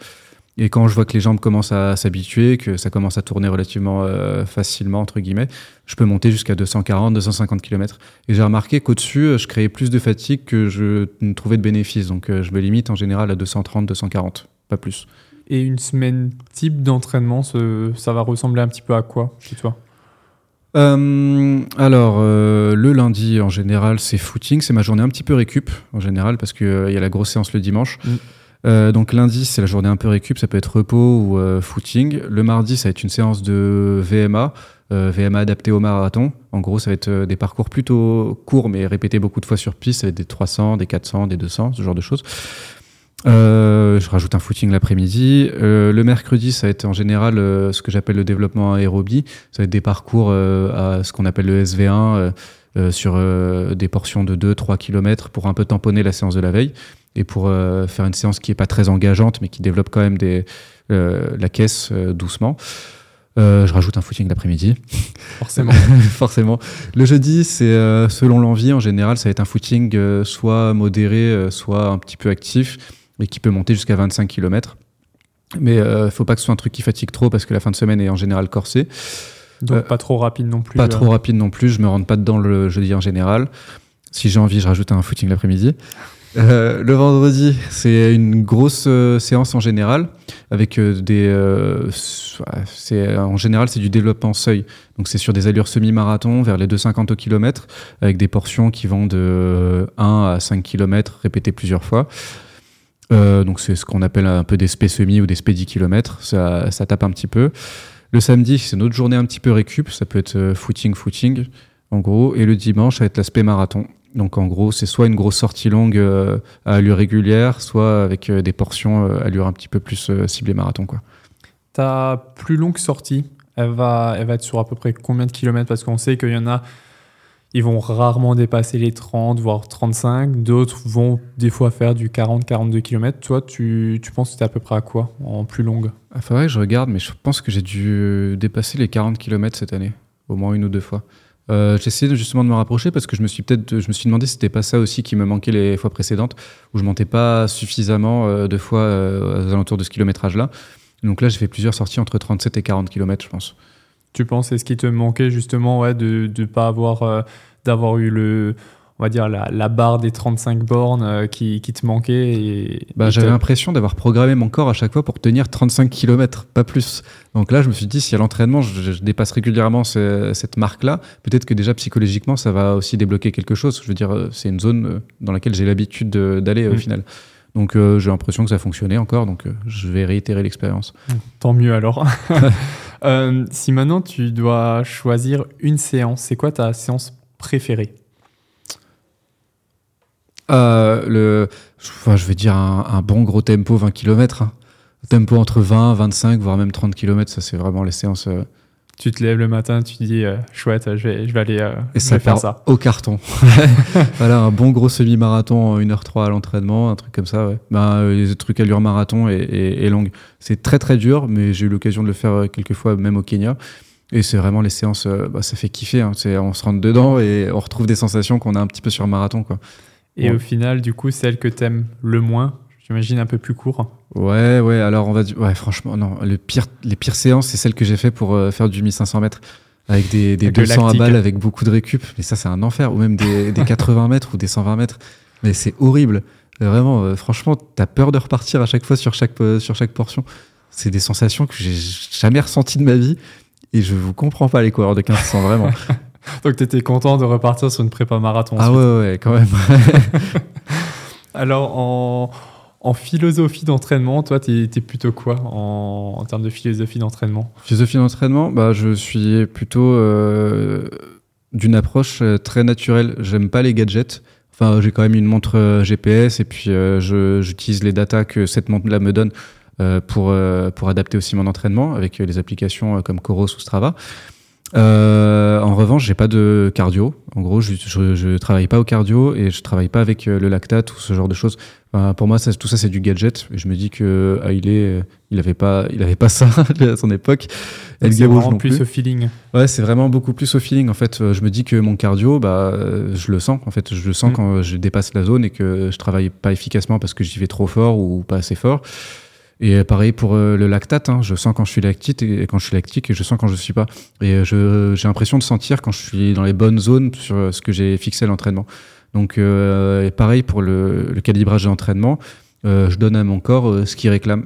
Et quand je vois que les jambes commencent à s'habituer, que ça commence à tourner relativement euh, facilement, entre guillemets, je peux monter jusqu'à 240, 250 km. Et j'ai remarqué qu'au-dessus, euh, je créais plus de fatigue que je ne trouvais de bénéfice. Donc euh, je me limite en général à 230, 240, pas plus. Et une semaine type d'entraînement, ça va ressembler un petit peu à quoi chez toi? Euh, alors, le lundi, en général, c'est footing. C'est ma journée un petit peu récup, en général, parce qu'il il y a la grosse séance le dimanche. Mm. Euh, donc lundi, c'est la journée un peu récup, ça peut être repos ou euh, footing. Le mardi, ça va être une séance de VMA, euh, VMA adapté au marathon. En gros, ça va être des parcours plutôt courts, mais répétés beaucoup de fois sur piste. Ça va être des 300, des 400, des 200, ce genre de choses. je rajoute un footing l'après-midi. le mercredi, ça va être en général ce que j'appelle le développement aérobie. Ça va être des parcours à ce qu'on appelle le SV1 sur des portions de 2-3 km pour un peu tamponner la séance de la veille et pour euh, faire une séance qui est pas très engageante, mais qui développe quand même des, euh, la caisse euh, doucement. je rajoute un footing l'après-midi. Forcément. Forcément. Le jeudi, c'est selon l'envie. En général, ça va être un footing soit modéré, soit un petit peu actif, et qui peut monter jusqu'à 25 km. Mais il faut pas que ce soit un truc qui fatigue trop parce que la fin de semaine est en général corsée. Donc pas trop rapide non plus. Pas trop rapide non plus. Je me rentre pas dedans le jeudi en général. Si j'ai envie, je rajoute un footing l'après-midi. Euh, le vendredi, c'est une grosse euh, séance en général, avec euh, des. c'est en général, c'est du développement seuil. Donc c'est sur des allures semi-marathon vers les 2,50 au kilomètre, avec des portions qui vont de 1 à 5 km répétées plusieurs fois. Donc c'est ce qu'on appelle un peu des spé semi ou des spé 10 km. Ça, ça tape un petit peu. Le samedi, c'est une autre journée un petit peu récup. Ça peut être footing, footing, en gros. Et le dimanche, ça va être l'aspect marathon. Donc en gros, c'est soit une grosse sortie longue euh, à allure régulière, soit avec euh, des portions euh, allure un petit peu plus euh, ciblée marathon. Quoi. Ta plus longue sortie, elle va, elle va être sur à peu près combien de kilomètres? Parce qu'on sait qu'il y en a, ils vont rarement dépasser les 30, voire 35. D'autres vont des fois faire du 40-42 km. Toi, tu, tu penses que c'était à peu près à quoi en plus longue? Il faudrait que je regarde, mais je pense que j'ai dû dépasser les 40 km cette année, au moins une ou deux fois. Euh, J'essaie de- justement de me rapprocher parce que je me suis peut-être, je me suis demandé si c'était pas ça aussi qui me manquait les fois précédentes, où je montais pas suffisamment euh, de fois euh, aux alentours de ce kilométrage-là. Donc là, j'ai fait plusieurs sorties entre 37 et 40 km, je pense. Tu penses c'est ce qui te manquait justement ouais, de ne pas avoir euh, d'avoir eu le on va dire la, la barre des 35 bornes euh, qui, qui te manquait et, Bah, j'avais l'impression d'avoir programmé mon corps à chaque fois pour tenir 35 km, pas plus. Donc là, je me suis dit, si à l'entraînement, je, je dépasse régulièrement ce- cette marque-là, peut-être que déjà psychologiquement, ça va aussi débloquer quelque chose. Je veux dire, euh, c'est une zone euh, dans laquelle j'ai l'habitude de- d'aller au Mm. final. Donc euh, j'ai l'impression que ça fonctionnait encore, donc euh, je vais réitérer l'expérience. Tant mieux alors. Euh, si maintenant tu dois choisir une séance, c'est quoi ta séance préférée? Euh, le, enfin, je vais dire un, un bon gros tempo 20 km. Tempo entre 20, 25, voire même 30 km, ça c'est vraiment les séances. euh, Tu te lèves le matin, tu te dis euh, chouette, je vais, je vais aller Et ça faire ça. au carton. voilà, un bon gros semi-marathon en 1h03 à l'entraînement, un truc comme ça, ouais. Ben, les trucs allure marathon et, et, et longue. C'est très très dur, mais j'ai eu l'occasion de le faire quelques fois, même au Kenya. Et c'est vraiment les séances, bah, ça fait kiffer. Hein. On se rentre dedans et on retrouve des sensations qu'on a un petit peu sur marathon. Quoi. Et Ouais. au final, du coup, celle que t'aimes le moins, j'imagine un peu plus court. Ouais, ouais, alors on va dire, ouais, franchement, non, le pire, les pires séances, c'est celles que j'ai fait pour euh, faire du 1500 mètres. Avec des, des Avec le 200 à balles, avec beaucoup de récup. Mais ça, c'est un enfer. Ou même des, des 80 mètres ou des 120 mètres. Mais c'est horrible. Euh, Vraiment, euh, franchement, t'as peur de repartir à chaque fois sur chaque, euh, sur chaque portion. C'est des sensations que j'ai jamais ressenties de ma vie. Et je vous comprends pas, les coureurs de 1500, vraiment. Donc t'étais content de repartir sur une prépa marathon. ah ensuite. ouais, ouais, quand même. Alors en, en philosophie d'entraînement, toi, t'es es plutôt quoi en, en termes de philosophie d'entraînement? Philosophie d'entraînement, bah, je suis plutôt euh, d'une approche euh, très naturelle. J'aime pas les gadgets. Enfin, j'ai quand même une montre euh, GPS et puis euh, j'utilise les datas que cette montre-là me donne euh, pour, pour adapter aussi mon entraînement avec les applications comme Coros ou Strava. Euh, en revanche, j'ai pas de cardio. En gros, je, je, je travaille pas au cardio et je travaille pas avec euh, le lactate ou ce genre de choses. Enfin, pour moi, ça, tout ça, c'est du gadget. Et je me dis que euh, il avait pas, il avait pas ça à son époque. Et C'est vraiment non plus plus. au feeling. Ouais, c'est vraiment beaucoup plus au feeling. En fait, je me dis que mon cardio, bah, je le sens. En fait, je le sens Mm. quand je dépasse la zone et que je travaille pas efficacement parce que j'y vais trop fort ou pas assez fort. Et euh, pareil pour euh, le lactate. hein. Je sens quand je suis lactique et quand je suis lactique et je sens quand je suis pas. Et euh, j'ai l'impression de sentir quand je suis dans les bonnes zones sur ce que j'ai fixé à l'entraînement. Donc, pareil pour le, calibrage de l'entraînement. Je donne à mon corps ce qu'il réclame.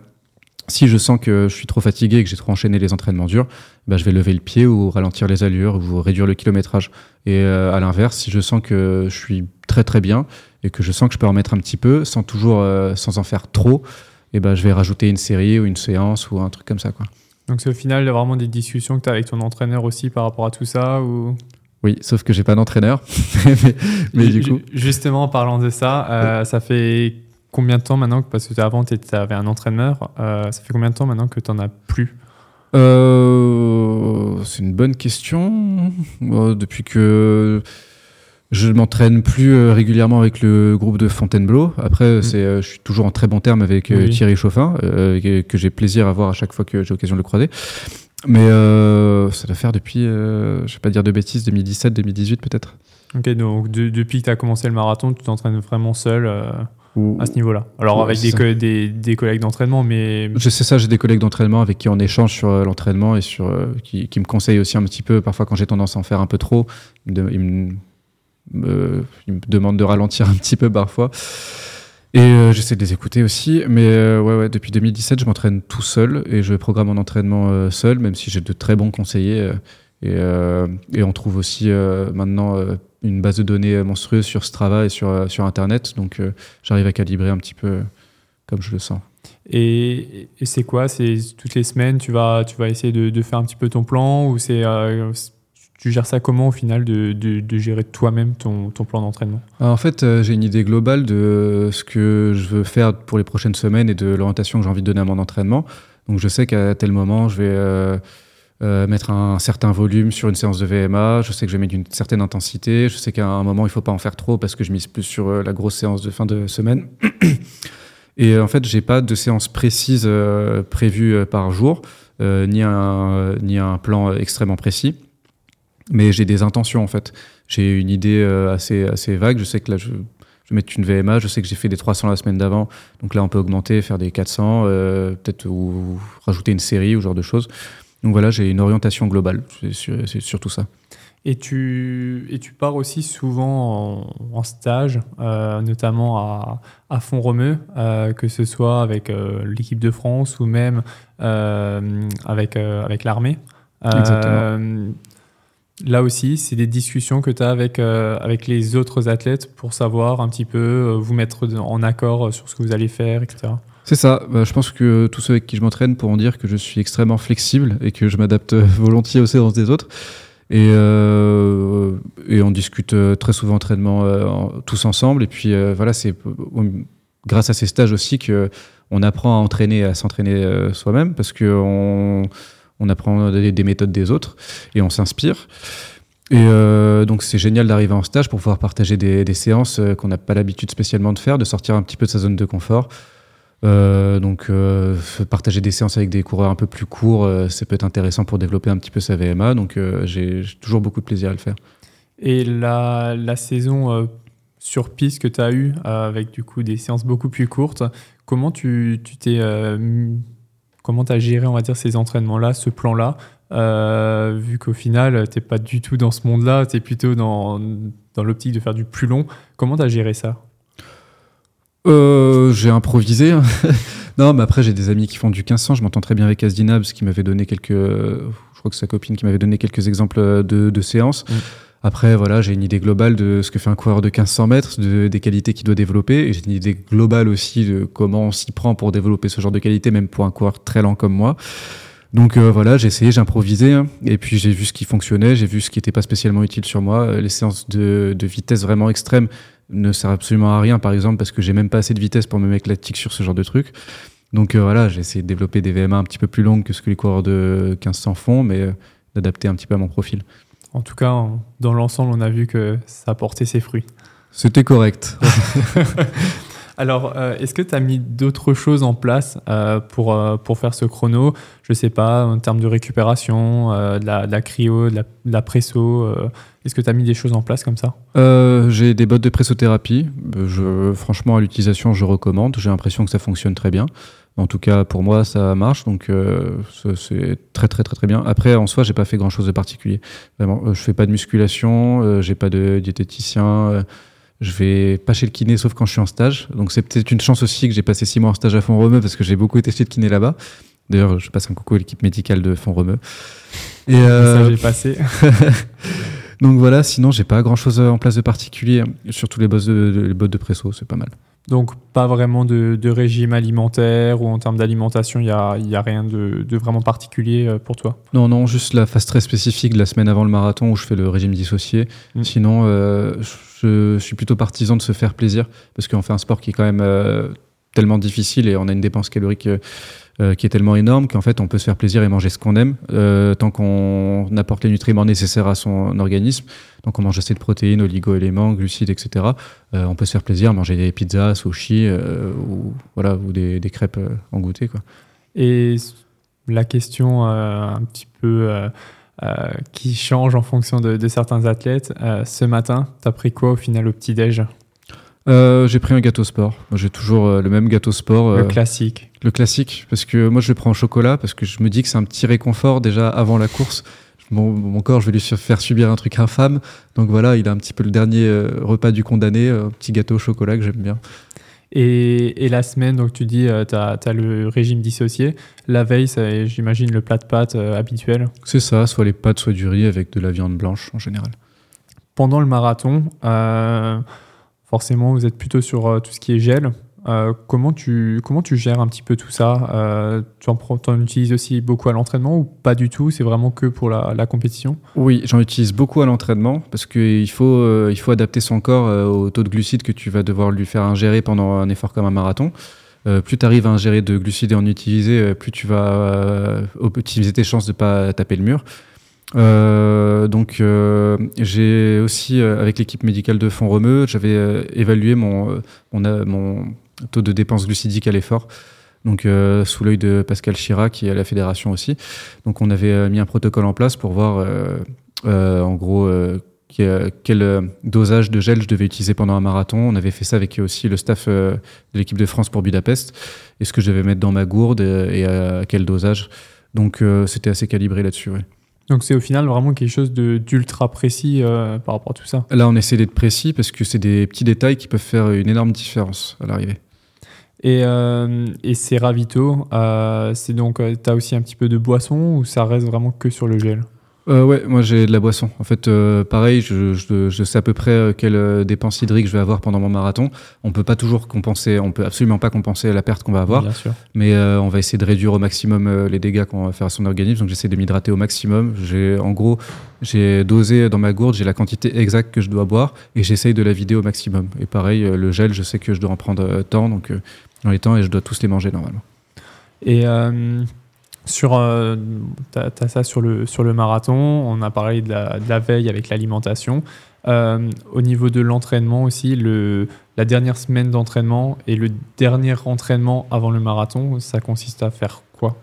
Si je sens que je suis trop fatigué et que j'ai trop enchaîné les entraînements durs, bah, je vais lever le pied ou ralentir les allures ou réduire le kilométrage. Et à l'inverse, si je sens que je suis très très bien et que je sens que je peux en mettre un petit peu sans toujours sans en faire trop, et ben je vais rajouter une série ou une séance ou un truc comme ça quoi. Donc c'est au final vraiment des discussions que tu as avec ton entraîneur aussi par rapport à tout ça ou... Oui, sauf que j'ai pas d'entraîneur. mais, mais du coup, Justement, en parlant de ça, euh, ça fait combien de temps maintenant que, parce que avant tu avais un entraîneur, euh, ça fait combien de temps maintenant que tu n'en as plus? Euh, c'est une bonne question. Euh, depuis que je m'entraîne plus euh, régulièrement avec le groupe de Fontainebleau. Après, c'est, euh, je suis toujours en très bon terme avec euh, Oui. Thierry Chauffin, que, que j'ai plaisir à voir à chaque fois que j'ai l'occasion de le croiser. Mais euh, ça doit faire depuis, euh, je vais pas dire de bêtises, 2017, 2018 peut-être. Ok, donc de- depuis que tu as commencé le marathon, tu t'entraînes vraiment seul euh, Ou- à ce niveau-là. Alors Ouais, avec des, co- des, des collègues d'entraînement, mais Je sais ça, j'ai des collègues d'entraînement avec qui on échange sur l'entraînement et sur qui, qui me conseillent aussi un petit peu parfois quand j'ai tendance à en faire un peu trop. Ils me, de- ils me- ils me demandent de ralentir un petit peu parfois. Et euh, j'essaie de les écouter aussi. Mais euh, ouais, ouais, depuis 2017, je m'entraîne tout seul et je programme mon entraînement euh, seul, même si j'ai de très bons conseillers. et, et on trouve aussi maintenant une base de données monstrueuse sur Strava et sur, sur Internet. Donc j'arrive à calibrer un petit peu comme je le sens. Et, c'est quoi? C'est toutes les semaines, tu vas, tu vas essayer de, de faire un petit peu ton plan ou c'est tu gères ça comment au final de, de, gérer toi-même ton, ton plan d'entraînement? Alors, en fait, euh, j'ai une idée globale de ce que je veux faire pour les prochaines semaines et de l'orientation que j'ai envie de donner à mon entraînement. Donc, je sais qu'à tel moment, je vais euh, euh, mettre un certain volume sur une séance de VMA. Je sais que je vais mettre une certaine intensité. Je sais qu'à un moment, il faut pas en faire trop parce que je mise plus sur euh, la grosse séance de fin de semaine. Et euh, en fait, j'ai pas de séance précise euh, prévue euh, par jour, euh, ni, un, ni un plan extrêmement précis. Mais j'ai des intentions en fait. J'ai une idée euh, assez, assez vague. Je sais que là, je, je vais mettre une VMA. Je sais que j'ai fait des 300 la semaine d'avant. Donc là, on peut augmenter, faire des 400, euh, peut-être ou rajouter une série ou ce genre de choses. Donc voilà, j'ai une orientation globale. C'est sur- c'est surtout ça. Et tu, et tu pars aussi souvent en, en stage, euh, notamment à, à Font-Romeu, euh, que ce soit avec l'équipe de France ou même avec, avec l'armée. Exactement. Là aussi, c'est des discussions que tu as avec, euh, avec les autres athlètes pour savoir un petit peu, euh, vous mettre en accord sur ce que vous allez faire, etc. C'est ça. Bah, je pense que tous ceux avec qui je m'entraîne pourront dire que je suis extrêmement flexible et que je m'adapte volontiers aux séances des autres. Et, euh, et on discute euh, très souvent entraînement euh, en- tous ensemble. Et puis euh, voilà, c'est grâce à ces stages aussi que on apprend à entraîner, à s'entraîner euh, soi-même parce que on, on apprend des, des méthodes des autres et on s'inspire. Et euh, donc c'est génial d'arriver en stage pour pouvoir partager des, séances euh, qu'on n'a pas l'habitude spécialement de faire, de sortir un petit peu de sa zone de confort. Euh, donc partager des séances avec des coureurs un peu plus courts, ça peut être intéressant pour développer un petit peu sa VMA. Donc j'ai toujours beaucoup de plaisir à le faire. Et la, la saison sur piste que tu as eue, avec du coup des séances beaucoup plus courtes, comment tu t'es comment tu as géré, on va dire, ces entraînements-là, ce plan-là, euh, vu qu'au final, tu n'es pas du tout dans ce monde-là, tu es plutôt dans, dans l'optique de faire du plus long. Comment tu as géré ça? Euh, j'ai improvisé. non, mais après, j'ai des amis qui font du 1500. Je m'entends très bien avec Asdinabs qui m'avait donné quelques. Je crois que sa copine qui m'avait donné quelques exemples de, de séances. Mm. Après, voilà, j'ai une idée globale de ce que fait un coureur de 1500 mètres, de, des qualités qu'il doit développer. Et j'ai une idée globale aussi de comment on s'y prend pour développer ce genre de qualité, même pour un coureur très lent comme moi. Donc euh, voilà, j'ai essayé, j'ai improvisé, hein. et puis j'ai vu ce qui fonctionnait, j'ai vu ce qui n'était pas spécialement utile sur moi. Euh, Les séances de, de vitesse vraiment extrêmes ne servent absolument à rien, par exemple, parce que j'ai même pas assez de vitesse pour me mettre la tique sur ce genre de truc. Donc euh, voilà, j'ai essayé de développer des VMA un petit peu plus longues que ce que les coureurs de 1500 font, mais d'adapter un petit peu à mon profil. En tout cas, en- dans l'ensemble, on a vu que ça porté ses fruits. C'était correct. Alors, euh, est-ce que tu as mis d'autres choses en place euh, pour, euh, pour faire ce chrono? Je sais pas, en termes de récupération, de, la, de la cryo, de la, de la presso. est-ce que tu as mis des choses en place comme ça? J'ai des bottes de pressothérapie. Je, franchement, à l'utilisation, je recommande. J'ai l'impression que ça fonctionne très bien. En tout cas, pour moi, ça marche. Donc, euh, c'est très, très, très, très bien. Après, en soi, j'ai pas fait grand chose de particulier. Vraiment, euh, je fais pas de musculation. euh, j'ai pas de diététicien. euh, je vais pas chez le kiné, sauf quand je suis en stage. Donc, c'est peut-être une chance aussi que j'ai passé six mois en stage à Font-Romeu parce que j'ai beaucoup été chez le kiné là-bas. D'ailleurs, je passe un coucou à l'équipe médicale de Font-Romeu. Et, euh, Ça, j'ai passé. donc voilà, sinon j'ai pas grand chose en place de particulier. Surtout les bottes de, de- les bottes de presso, c'est pas mal. Donc, pas vraiment de, de régime alimentaire ou en termes d'alimentation, il n'y a, y a rien de, de vraiment particulier euh, pour toi? Non, non, juste la phase très spécifique de la semaine avant le marathon où je fais le régime dissocié. Mm. Sinon, euh, je, je suis plutôt partisan de se faire plaisir parce qu'on fait un sport qui est quand même euh, tellement difficile et on a une dépense calorique euh, euh, qui est tellement énorme qu'en fait on peut se faire plaisir et manger ce qu'on aime euh, tant qu'on apporte les nutriments nécessaires à son organisme. Donc on mange assez de protéines, oligo-éléments, glucides, etc. Euh, on peut se faire plaisir, manger des pizzas, sushis euh, ou, voilà, ou des, crêpes en goûter. Et la question un petit peu qui change en fonction de, de certains athlètes, ce matin, tu as pris quoi au final au petit-déj? Euh, j'ai pris un gâteau sport. J'ai toujours euh, le même gâteau sport. Le euh, classique. Le classique, parce que moi je le prends au chocolat, parce que je me dis que c'est un petit réconfort déjà avant la course. Mon, mon corps, je vais lui faire subir un truc infâme. Donc voilà, il a un petit peu le dernier repas du condamné, un petit gâteau au chocolat que j'aime bien. Et, et la semaine, donc tu dis, tu as, le régime dissocié. La veille, c'est, j'imagine, le plat de pâtes habituel. C'est ça, soit les pâtes, soit du riz avec de la viande blanche en général. Pendant le marathon, forcément, vous êtes plutôt sur tout ce qui est gel. Euh, comment, tu, comment tu gères un petit peu tout ça? Euh, Tu en, utilises aussi beaucoup à l'entraînement ou pas du tout? C'est vraiment que pour la, compétition? Oui, j'en utilise beaucoup à l'entraînement parce qu'il faut, euh, il faut adapter son corps au taux de glucides que tu vas devoir lui faire ingérer pendant un effort comme un marathon. plus tu arrives à ingérer de glucides et en utiliser, plus tu vas optimiser tes chances de ne pas taper le mur. Donc j'ai aussi avec l'équipe médicale de Font Romeu, j'avais évalué mon, mon, mon, taux de dépenses glucidiques à l'effort. Donc euh, sous l'œil de Pascal Chirac qui est à la fédération aussi. Donc on avait euh, mis un protocole en place pour voir euh, en gros quel dosage de gel je devais utiliser pendant un marathon. On avait fait ça avec aussi le staff de l'équipe de France pour Budapest. Et ce que je devais mettre dans ma gourde et, à quel dosage. Donc c'était assez calibré là-dessus. Donc c'est au final vraiment quelque chose d'ultra précis par rapport à tout ça. Là on essaie d'être précis parce que c'est des petits détails qui peuvent faire une énorme différence à l'arrivée. Et, euh, et ces ravitaux, euh, c'est donc, euh, tu as aussi un petit peu de boisson ou ça reste vraiment que sur le gel? Euh, ouais, moi j'ai de la boisson. En fait, euh, pareil, je, je, je, sais à peu près euh, quelle euh, dépense hydrique je vais avoir pendant mon marathon. On peut pas toujours compenser, on peut absolument pas compenser la perte qu'on va avoir. Bien sûr. Mais euh, on va essayer de réduire au maximum les dégâts qu'on va faire à son organisme. Donc j'essaie de m'hydrater au maximum. J'ai, en gros, j'ai dosé dans ma gourde, j'ai la quantité exacte que je dois boire et j'essaye de la vider au maximum. Et pareil, le gel, je sais que je dois en prendre tant, donc dans les temps et je dois tous les manger normalement. Et sur, euh, ça sur le, marathon, on a parlé de la, de la veille avec l'alimentation. Euh, au niveau de l'entraînement aussi, le, la dernière semaine d'entraînement et le dernier entraînement avant le marathon, ça consiste à faire quoi?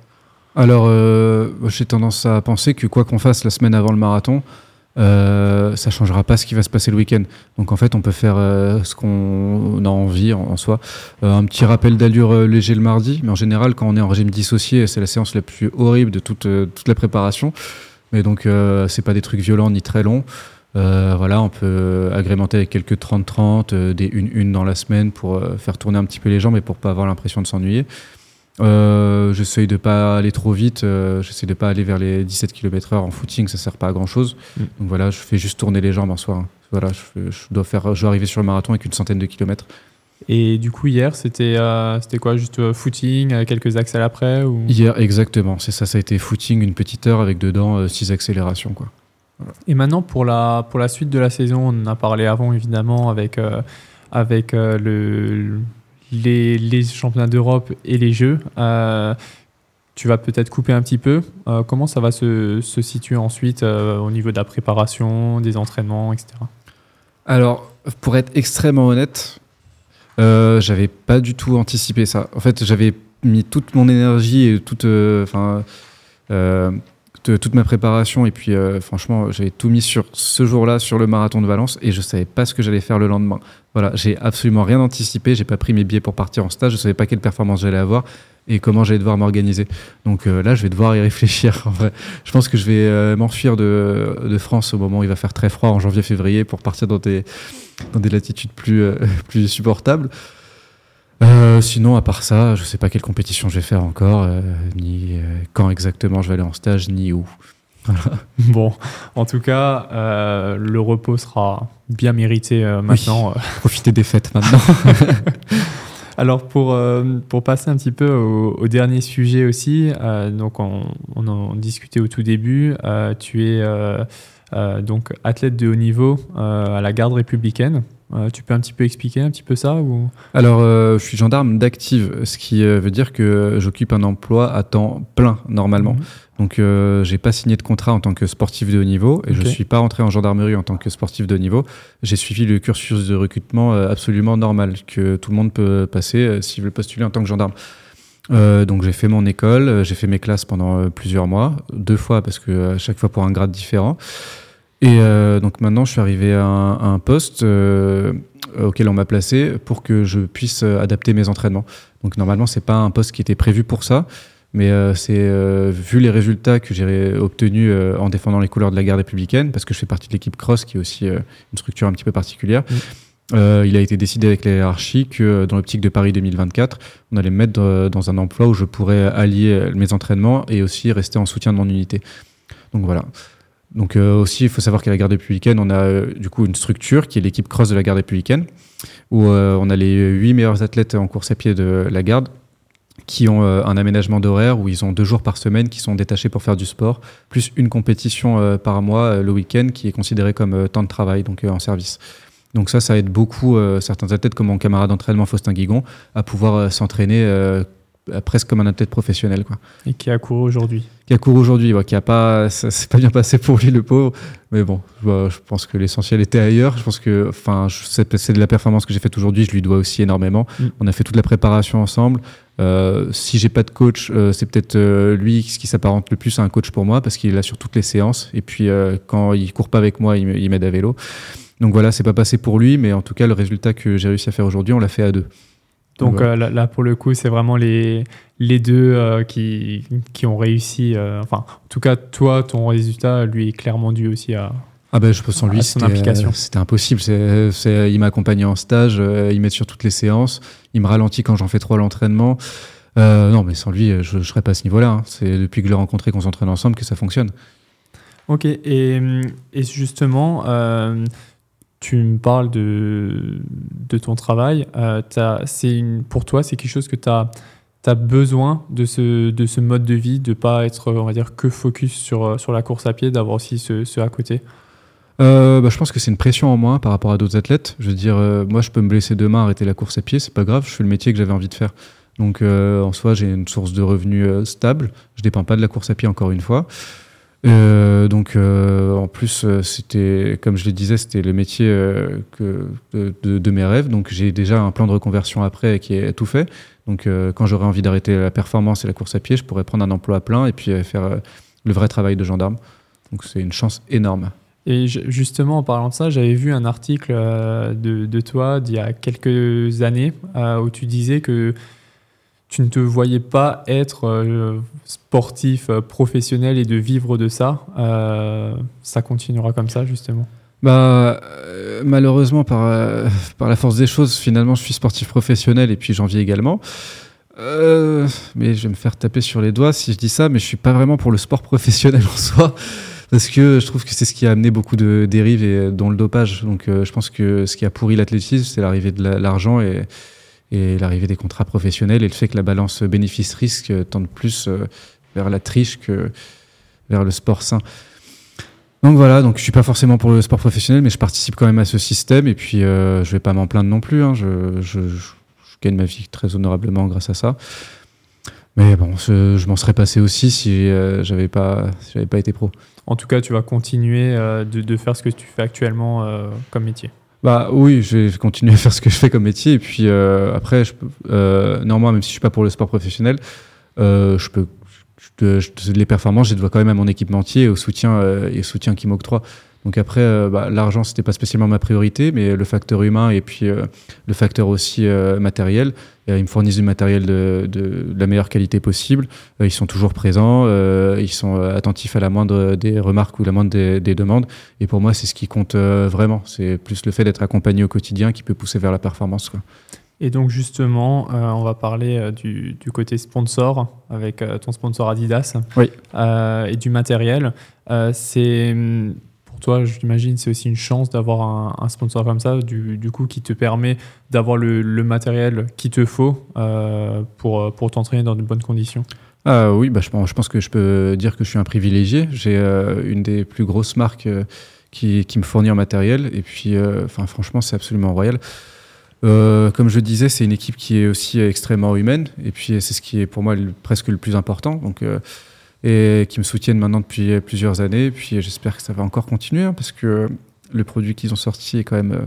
Alors, euh, j'ai tendance à penser que quoi qu'on fasse la semaine avant le marathon, euh, ça changera pas ce qui va se passer le week-end. Donc en fait, on peut faire euh, ce qu'on a envie en, soi. Euh, un petit rappel d'allure euh, léger le mardi, mais en général, quand on est en régime dissocié, c'est la séance la plus horrible de toute, toute la préparation. Mais donc, c'est pas des trucs violents ni très longs. voilà, on peut agrémenter avec quelques 30-30, des 1-1 dans la semaine pour faire tourner un petit peu les jambes et pour pas avoir l'impression de s'ennuyer. Euh, j'essaye de pas aller trop vite, euh, j'essaie de pas aller vers les 17 km/h en footing, ça sert pas à grand chose. Mm. Donc voilà, je fais juste tourner les jambes en soi. Voilà, je, je, dois faire, je dois arriver sur le marathon avec une centaine de kilomètres. Et du coup, hier, c'était euh, c'était quoi? Juste euh, footing, quelques axes à l'après ou... Hier, exactement, c'est ça, ça a été footing, une petite heure avec dedans 6 accélérations. Quoi. Voilà. Et maintenant, pour la, pour la suite de la saison, on en a parlé avant évidemment avec, avec le les, championnats d'Europe et les Jeux. Euh, tu vas peut-être couper un petit peu. Euh, comment ça va se, se situer ensuite euh, au niveau de la préparation, des entraînements, etc. Alors, pour être extrêmement honnête, j'avais pas du tout anticipé ça. En fait, j'avais mis toute mon énergie et toute, toute ma préparation et puis franchement, j'avais tout mis sur ce jour-là, sur le marathon de Valence et je savais pas ce que j'allais faire le lendemain. Voilà, j'ai absolument rien anticipé. J'ai pas pris mes billets pour partir en stage. Je savais pas quelle performance j'allais avoir et comment j'allais devoir m'organiser. Donc euh, là, je vais devoir y réfléchir. En vrai, je pense que je vais euh, m'enfuir de, de, France au moment où il va faire très froid en janvier-février pour partir dans des dans des latitudes plus euh, plus supportables. Euh, sinon, à part ça, je sais pas quelle compétition je vais faire encore, euh, ni quand exactement je vais aller en stage, ni où. Bon, en tout cas, euh, le repos sera bien mérité euh, maintenant. Oui, profitez des fêtes maintenant. Alors pour, euh, pour passer un petit peu au, au dernier sujet aussi, euh, donc on, on, en discutait au tout début, euh, tu es donc athlète de haut niveau à la garde républicaine. Tu peux un petit peu expliquer un petit peu ça ou... Alors je suis gendarme d'active, ce qui veut dire que j'occupe un emploi à temps plein normalement. Mmh. Donc, euh, j'ai pas signé de contrat en tant que sportif de haut niveau et okay. je suis pas rentré en gendarmerie en tant que sportif de haut niveau. J'ai suivi le cursus de recrutement euh, absolument normal que tout le monde peut passer euh, s'il veut postuler en tant que gendarme. Euh, donc j'ai fait mon école, euh, j'ai fait mes classes pendant euh, plusieurs mois, deux fois parce que à chaque fois pour un grade différent. Et donc maintenant je suis arrivé à un, à un poste auquel on m'a placé pour que je puisse adapter mes entraînements. Donc normalement c'est pas un poste qui était prévu pour ça. Mais euh, c'est euh, vu les résultats que j'ai obtenus euh, en défendant les couleurs de la garde républicaine, parce que je fais partie de l'équipe Cross, qui est aussi une structure un petit peu particulière. Mmh. Euh, il a été décidé avec la hiérarchie que dans l'optique de Paris 2024, on allait me mettre dans un emploi où je pourrais allier mes entraînements et aussi rester en soutien de mon unité. Donc voilà. Donc aussi, il faut savoir qu'à la garde républicaine, on a du coup une structure qui est l'équipe cross de la garde républicaine, où on a les huit meilleurs athlètes en course à pied de la garde qui ont euh, un aménagement d'horaire où ils ont deux jours par semaine qui sont détachés pour faire du sport, plus une compétition euh, par mois euh, le week-end qui est considéré comme temps de travail, donc en service. Donc ça, ça aide beaucoup certains athlètes comme mon camarade d'entraînement Faustin Guigon à pouvoir s'entraîner presque comme un athlète professionnel. Quoi. Et qui a couru aujourd'hui Qui a couru aujourd'hui, qui a pas, ça s'est pas bien passé pour lui, le pauvre. Mais bon, je, pense que l'essentiel était ailleurs. Je pense que, enfin, c'est de la performance que j'ai faite aujourd'hui, je lui dois aussi énormément. Mm. On a fait toute la préparation ensemble. Euh, si j'ai pas de coach, euh, c'est peut-être euh, lui ce qui s'apparente le plus à un coach pour moi parce qu'il est là sur toutes les séances. Et puis euh, quand il court pas avec moi, il m'aide à vélo. Donc voilà, c'est pas passé pour lui, mais en tout cas, le résultat que j'ai réussi à faire aujourd'hui, on l'a fait à deux. Donc là, pour le coup, c'est vraiment les, les deux qui, qui ont réussi. enfin, en tout cas, toi, ton résultat, lui, est clairement dû aussi à, ah ben, je pense sans lui, c'était impossible. C'est, il m'accompagne en stage, euh, il m'aide sur toutes les séances, il me ralentit quand j'en fais trop à l'entraînement. Euh, non, mais sans lui, je ne serais pas à ce niveau-là. Hein. C'est depuis que je l'ai rencontré qu'on s'entraîne ensemble que ça fonctionne. Ok, et, et justement, euh, tu me parles de, de ton travail. c'est une, pour toi, c'est quelque chose que tu as, besoin de ce, de ce mode de vie, de ne pas être, on va dire, que focus sur, sur la course à pied, d'avoir aussi ce, à côté? Euh, bah, je pense que c'est une pression en moins par rapport à d'autres athlètes. Je veux dire, euh, moi, je peux me blesser demain, arrêter la course à pied, c'est pas grave, je fais le métier que j'avais envie de faire. Donc, euh, en soi, j'ai une source de revenus stable. Je dépends pas de la course à pied encore une fois. Donc, en plus, c'était, comme je le disais, c'était le métier de, de, mes rêves. Donc, j'ai déjà un plan de reconversion après qui est tout fait. Donc, quand j'aurai envie d'arrêter la performance et la course à pied, je pourrais prendre un emploi à plein et puis faire le vrai travail de gendarme. Donc, c'est une chance énorme. Et justement, en parlant de ça, j'avais vu un article euh, de, toi d'il y a quelques années euh, où tu disais que tu ne te voyais pas être euh, sportif professionnel et de vivre de ça. ça continuera comme ça, justement? Bah, malheureusement, par, par la force des choses, finalement, je suis sportif professionnel et puis j'en vis également. mais je vais me faire taper sur les doigts si je dis ça, mais je suis pas vraiment pour le sport professionnel en soi parce que je trouve que c'est ce qui a amené beaucoup de dérives et dans le dopage. Donc euh, je pense que ce qui a pourri l'athlétisme, c'est l'arrivée de l'argent et, et l'arrivée des contrats professionnels et le fait que la balance bénéfice-risque tende plus euh, vers la triche que vers le sport sain. Donc voilà, donc je suis pas forcément pour le sport professionnel, mais je participe quand même à ce système et puis euh, je vais pas m'en plaindre non plus. Hein. Je, gagne ma vie très honorablement grâce à ça. Mais bon, je, m'en serais passé aussi si j'avais pas, si pas été pro en tout cas, tu vas continuer euh, de, faire ce que tu fais actuellement euh, comme métier. Bah oui, je vais continuer à faire ce que je fais comme métier. Et puis euh, après, je peux, néanmoins, même si je suis pas pour le sport professionnel, je peux les performances, je dois quand même à mon équipementier et au soutien et au soutien qui m'octroie. Donc après, euh, bah, l'argent, c'était pas spécialement ma priorité, mais le facteur humain et puis euh, le facteur aussi euh, matériel. ils me fournissent du matériel de, la meilleure qualité possible. ils sont toujours présents. ils sont attentifs à la moindre des remarques ou la moindre des, demandes. Et pour moi, c'est ce qui compte vraiment. C'est plus le fait d'être accompagné au quotidien qui peut pousser vers la performance. Et donc justement, on va parler du, côté sponsor avec ton sponsor Adidas oui. et du matériel. c'est toi, j'imagine, c'est aussi une chance d'avoir un, sponsor comme ça, du, coup, qui te permet d'avoir le, matériel qu'il te faut euh, pour, pour t'entraîner dans de bonnes conditions. Ah oui, bah, je, pense, je pense que je peux dire que je suis un privilégié. J'ai euh, une des plus grosses marques euh, qui, qui, me fournit en matériel. Et puis, enfin, franchement, c'est absolument royal. comme je disais, c'est une équipe qui est aussi extrêmement humaine. Et puis, c'est ce qui est pour moi presque le plus important. Donc, et qui me soutiennent maintenant depuis plusieurs années. Puis j'espère que ça va encore continuer hein, parce que le produit qu'ils ont sorti est quand même euh,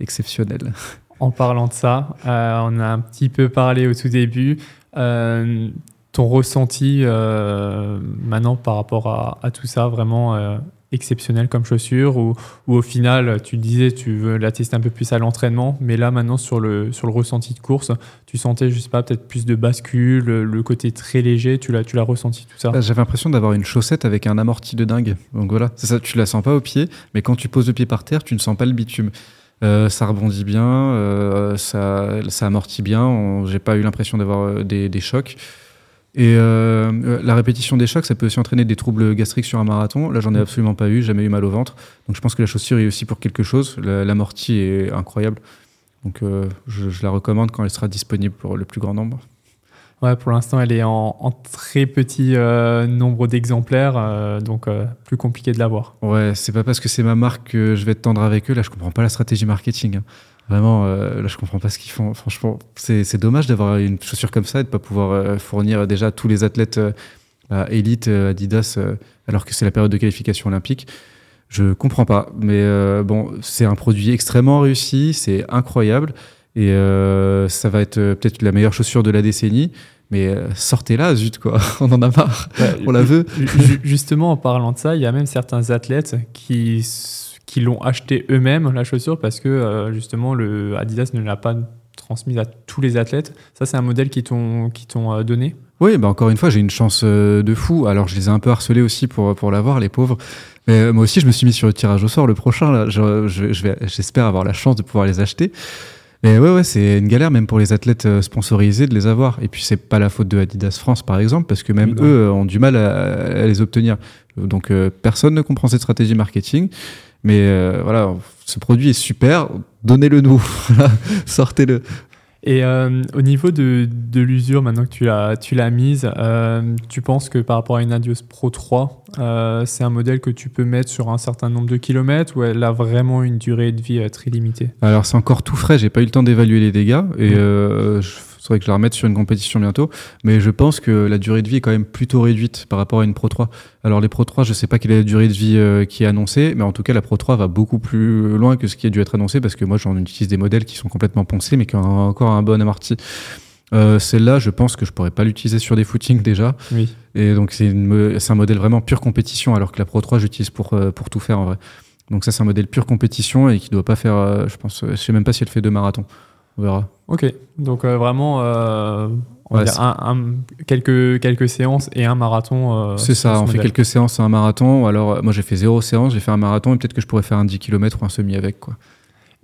exceptionnel. En parlant de ça, euh, on a un petit peu parlé au tout début. Euh, ton ressenti maintenant par rapport à, à, tout ça, vraiment exceptionnel comme chaussure ou, au final tu disais tu veux la tester un peu plus à l'entraînement mais là maintenant sur le, sur le ressenti de course tu sentais je sais pas peut-être plus de bascule le côté très léger tu l'as tu l'as ressenti tout ça? Bah, j'avais l'impression d'avoir une chaussette avec un amorti de dingue donc voilà ça tu la sens pas au pied mais quand tu poses le pied par terre tu ne sens pas le bitume Euh, ça rebondit bien, euh, ça, ça amortit bien. J'ai pas eu l'impression d'avoir euh, des, des, chocs. Et euh, la répétition des chocs, ça peut aussi entraîner des troubles gastriques sur un marathon. Là, j'en ai absolument pas eu, jamais eu mal au ventre. Donc, je pense que la chaussure est aussi pour quelque chose. L'amorti est incroyable. Donc, euh, je, je, la recommande quand elle sera disponible pour le plus grand nombre. Ouais, pour l'instant, elle est en, en très petit euh, nombre d'exemplaires, euh, donc euh, plus compliqué de l'avoir. Ouais, c'est pas parce que c'est ma marque que je vais te tendre avec eux. Là, je comprends pas la stratégie marketing. Hein. Vraiment, euh, là, je comprends pas ce qu'ils font. Franchement, c'est dommage d'avoir une chaussure comme ça et de pas pouvoir euh, fournir déjà tous les athlètes élite Adidas alors que c'est la période de qualification olympique. Je comprends pas, mais bon, c'est un produit extrêmement réussi, c'est incroyable. Et euh, ça va être euh, peut-être la meilleure chaussure de la décennie. Mais euh, sortez-la, zut, quoi. On en a marre. On la veut. Justement, en parlant de ça, il y a même certains athlètes qui, qui l'ont acheté eux-mêmes, la chaussure, parce que justement, le Adidas ne l'a pas transmise à tous les athlètes. Ça, c'est un modèle qui t'ont donné oui, bah encore une fois, j'ai une chance de fou. Alors, je les ai un peu harcelés aussi pour, pour l'avoir, les pauvres. Mais moi aussi, je me suis mis sur le tirage au sort. Le prochain, là, je, je, je vais, j'espère avoir la chance de pouvoir les acheter. Mais ouais, ouais, c'est une galère même pour les athlètes euh, sponsorisés de les avoir. Et puis c'est pas la faute de Adidas France par exemple, parce que même oui, eux euh, ont du mal à, à les obtenir. Donc euh, personne ne comprend cette stratégie marketing. Mais euh, voilà, ce produit est super, donnez-le nous, sortez-le. Et euh, au niveau de, de l'usure, maintenant que tu l'as, tu l'as mise, euh, tu penses que par rapport à une Adios Pro 3, euh, c'est un modèle que tu peux mettre sur un certain nombre de kilomètres ou elle a vraiment une durée de vie très limitée? Alors c'est encore tout frais, j'ai pas eu le temps d'évaluer les dégâts. Et je faudrait que je la remette sur une compétition bientôt. Mais je pense que la durée de vie est quand même plutôt réduite par rapport à une Pro 3. Alors les Pro 3, je sais pas quelle est la durée de vie euh, qui est annoncée, mais en tout cas la Pro 3 va beaucoup plus loin que ce qui a dû être annoncé parce que moi j'en utilise des modèles qui sont complètement poncés mais qui ont encore un bon amorti. Euh, Celle-là, je pense que je pourrais pas l'utiliser sur des footings déjà. Oui. Et donc c'est un modèle vraiment pure compétition alors que la Pro 3 j'utilise pour, euh, pour tout faire en vrai. Donc ça c'est un modèle pure compétition et qui doit pas faire, je pense, je sais même pas si elle fait deux marathons. On verra. Ok, donc euh, vraiment, euh, on ouais, va dire un, un, quelques, quelques séances et un marathon. Euh, c'est ça, on modèle. fait quelques séances et un marathon. Alors, moi j'ai fait zéro séance, j'ai fait un marathon et peut-être que je pourrais faire un 10 km ou un semi avec. Quoi.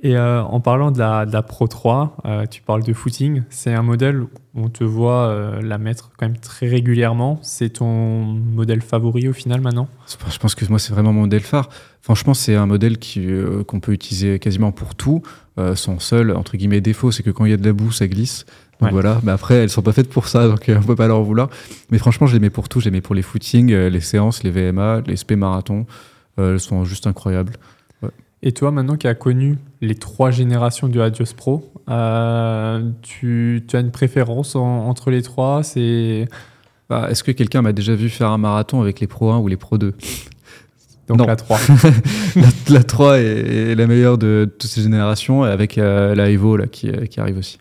Et en parlant de la, de la Pro 3, euh, tu parles de footing. C'est un modèle où on te voit la mettre quand même très régulièrement. C'est ton modèle favori au final maintenant? Je pense que moi, c'est vraiment mon modèle phare. Franchement, c'est un modèle qu'on qu peut utiliser quasiment pour tout. son seul, entre guillemets, défaut, c'est que quand il y a de la boue, ça glisse. Donc ouais. voilà, mais après, elles sont pas faites pour ça, donc on peut pas leur vouloir. Mais franchement, je les mets pour tout. Je les mets pour les footings, les séances, les VMA, les SP marathons. elles sont juste incroyables. Et toi, maintenant qui as connu les trois générations du Adios Pro, euh, tu, tu, as une préférence en, entre les trois C'est bah, Est-ce que quelqu'un m'a déjà vu faire un marathon avec les Pro 1 ou les Pro 2 donc non. la 3. la, la, 3 est, est, la meilleure de, toutes ces générations, avec euh, la Evo là, qui, qui, arrive aussi.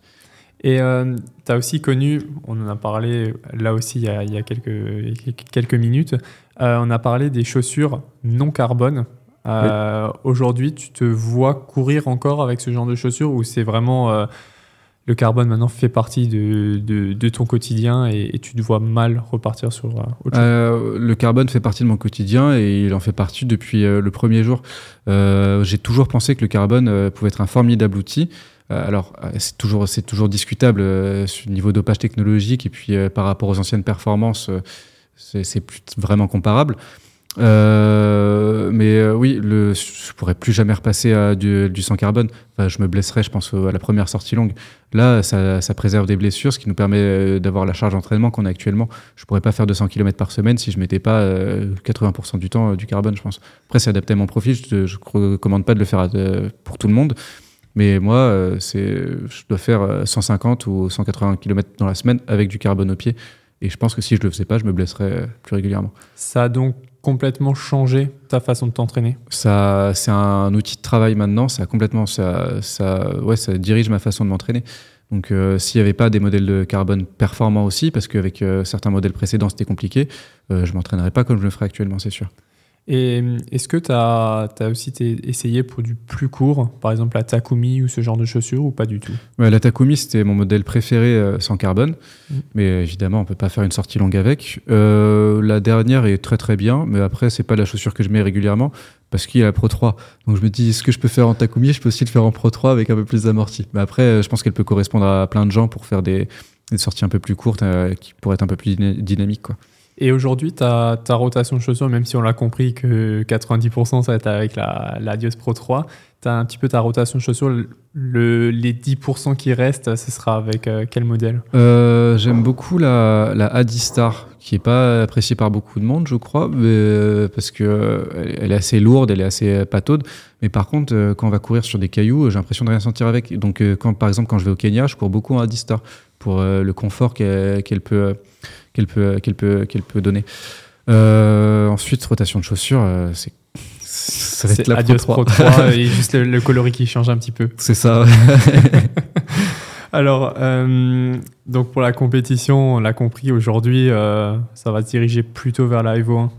Et euh, tu as aussi connu, on en a parlé là aussi il y a, il y a quelques, quelques minutes, euh, on a parlé des chaussures non carbone euh, oui. Aujourd'hui, tu te vois courir encore avec ce genre de chaussures ou c'est vraiment euh, le carbone maintenant fait partie de, de, ton quotidien et, tu te vois mal repartir sur euh, autre chose euh, Le carbone fait partie de mon quotidien et il en fait partie depuis euh, le premier jour. J'ai toujours pensé que le carbone pouvait être un formidable outil. Alors, c'est toujours, toujours discutable sur le niveau dopage technologique et puis par rapport aux anciennes performances, c'est vraiment comparable. Euh, mais euh, oui, le, je pourrais plus jamais repasser à du, du sans carbone. Je me blesserais, je pense, à la première sortie longue. Là, ça, préserve des blessures, ce qui nous permet euh, d'avoir la charge d'entraînement qu'on a actuellement. Je pourrais pas faire 200 km par semaine si je mettais pas euh, 80% du temps du carbone, je pense. Après, c'est adapté à mon profil. Je, je recommande pas de le faire pour tout le monde. Mais moi, je dois faire 150 ou 180 km dans la semaine avec du carbone au pied. Et je pense que si je le faisais pas, je me blesserais plus régulièrement. Ça a donc complètement changé ta façon de t'entraîner Ça, c'est un outil de travail maintenant. Ça complètement, ça, ça, ouais, ça dirige ma façon de m'entraîner. Donc, euh, s'il n'y avait pas des modèles de carbone performants aussi, parce qu'avec euh, certains modèles précédents c'était compliqué, euh, je m'entraînerais pas comme je le ferais actuellement, c'est sûr. Et euh, est-ce que tu as, aussi essayé pour du plus court, par exemple la Takumi ou ce genre de chaussures, ou pas du tout? Ouais, La Takumi, c'était mon modèle préféré euh, sans carbone, mm. mais évidemment, on peut pas faire une sortie longue avec. Euh, la dernière est très très bien, mais après, c'est pas la chaussure que je mets régulièrement, parce qu'il y a la Pro 3. Donc je me dis, ce que je peux faire en Takumi, je peux aussi le faire en Pro 3 avec un peu plus d'amorti. Mais après, je pense qu'elle peut correspondre à plein de gens pour faire des, des sorties un peu plus courtes, qui pourraient être un peu plus dynamiques. Quoi. Et aujourd'hui, ta, ta rotation de chaussures, même si on l'a compris que 90% ça va être avec la, la Dios Pro 3, tu as un petit peu ta rotation de chaussures. Le, les 10% qui restent, ce sera avec euh, quel modèle? Euh, J'aime beaucoup la, la Adistar, qui n'est pas appréciée par beaucoup de monde, je crois, euh, parce qu'elle elle est assez lourde, elle est assez pataude. Mais par contre, quand on va courir sur des cailloux, j'ai l'impression de rien sentir avec. Donc, par exemple, quand je vais au Kenya, je cours beaucoup en Adistar pour le confort qu'elle peut qu'elle peut, qu'elle peut, qu'elle peut donner. Euh, ensuite, rotation de chaussures, euh, c'est ça va être la Pro 3, Pro 3 et juste le, coloris qui change un petit peu. C'est ça. Alors, euh, donc pour la compétition, on l'a compris aujourd'hui, ça va se diriger plutôt vers la Evo 1.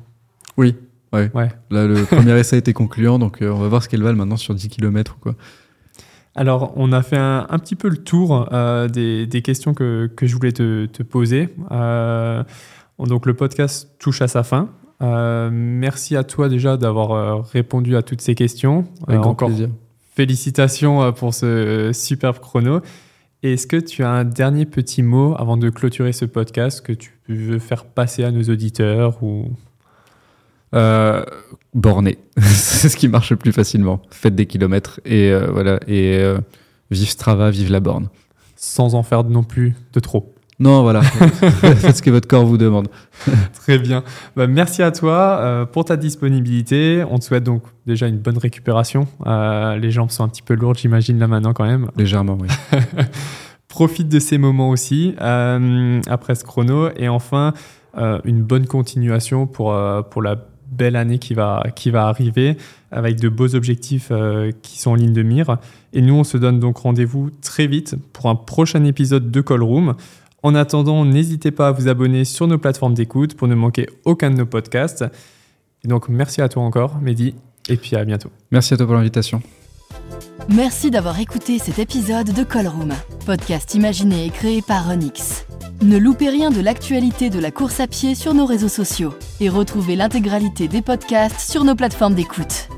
Oui, ouais. ouais. Là, le premier essai était concluant, donc on va voir ce qu'elle valent maintenant sur 10 km ou quoi. Alors, on a fait un, petit peu le tour euh, des, questions que, je voulais te, poser. Euh, donc, le podcast touche à sa fin. Euh, merci à toi déjà d'avoir répondu à toutes ces questions. Avec grand encore plaisir. Félicitations pour ce superbe chrono. Est-ce que tu as un dernier petit mot avant de clôturer ce podcast que tu veux faire passer à nos auditeurs ou euh, borné. c'est ce qui marche le plus facilement. Faites des kilomètres et euh, voilà. Et euh, vive Strava, vive la borne. Sans en faire non plus de trop. Non, voilà. Faites ce que votre corps vous demande. Très bien. Bah, merci à toi pour ta disponibilité. On te souhaite donc déjà une bonne récupération. les jambes sont un petit peu lourdes, j'imagine, là maintenant quand même. Légèrement, oui. Profite de ces moments aussi après ce chrono. Et enfin, une bonne continuation pour, pour la belle année qui va, qui va arriver avec de beaux objectifs euh, qui sont en ligne de mire. Et nous, on se donne donc rendez-vous très vite pour un prochain épisode de Call Room. En attendant, n'hésitez pas à vous abonner sur nos plateformes d'écoute pour ne manquer aucun de nos podcasts. Et donc, merci à toi encore, Mehdi, et puis à bientôt. Merci à toi pour l'invitation. Merci d'avoir écouté cet épisode de Call Room, podcast imaginé et créé par Onyx. Ne loupez rien de l'actualité de la course à pied sur nos réseaux sociaux et retrouvez l'intégralité des podcasts sur nos plateformes d'écoute.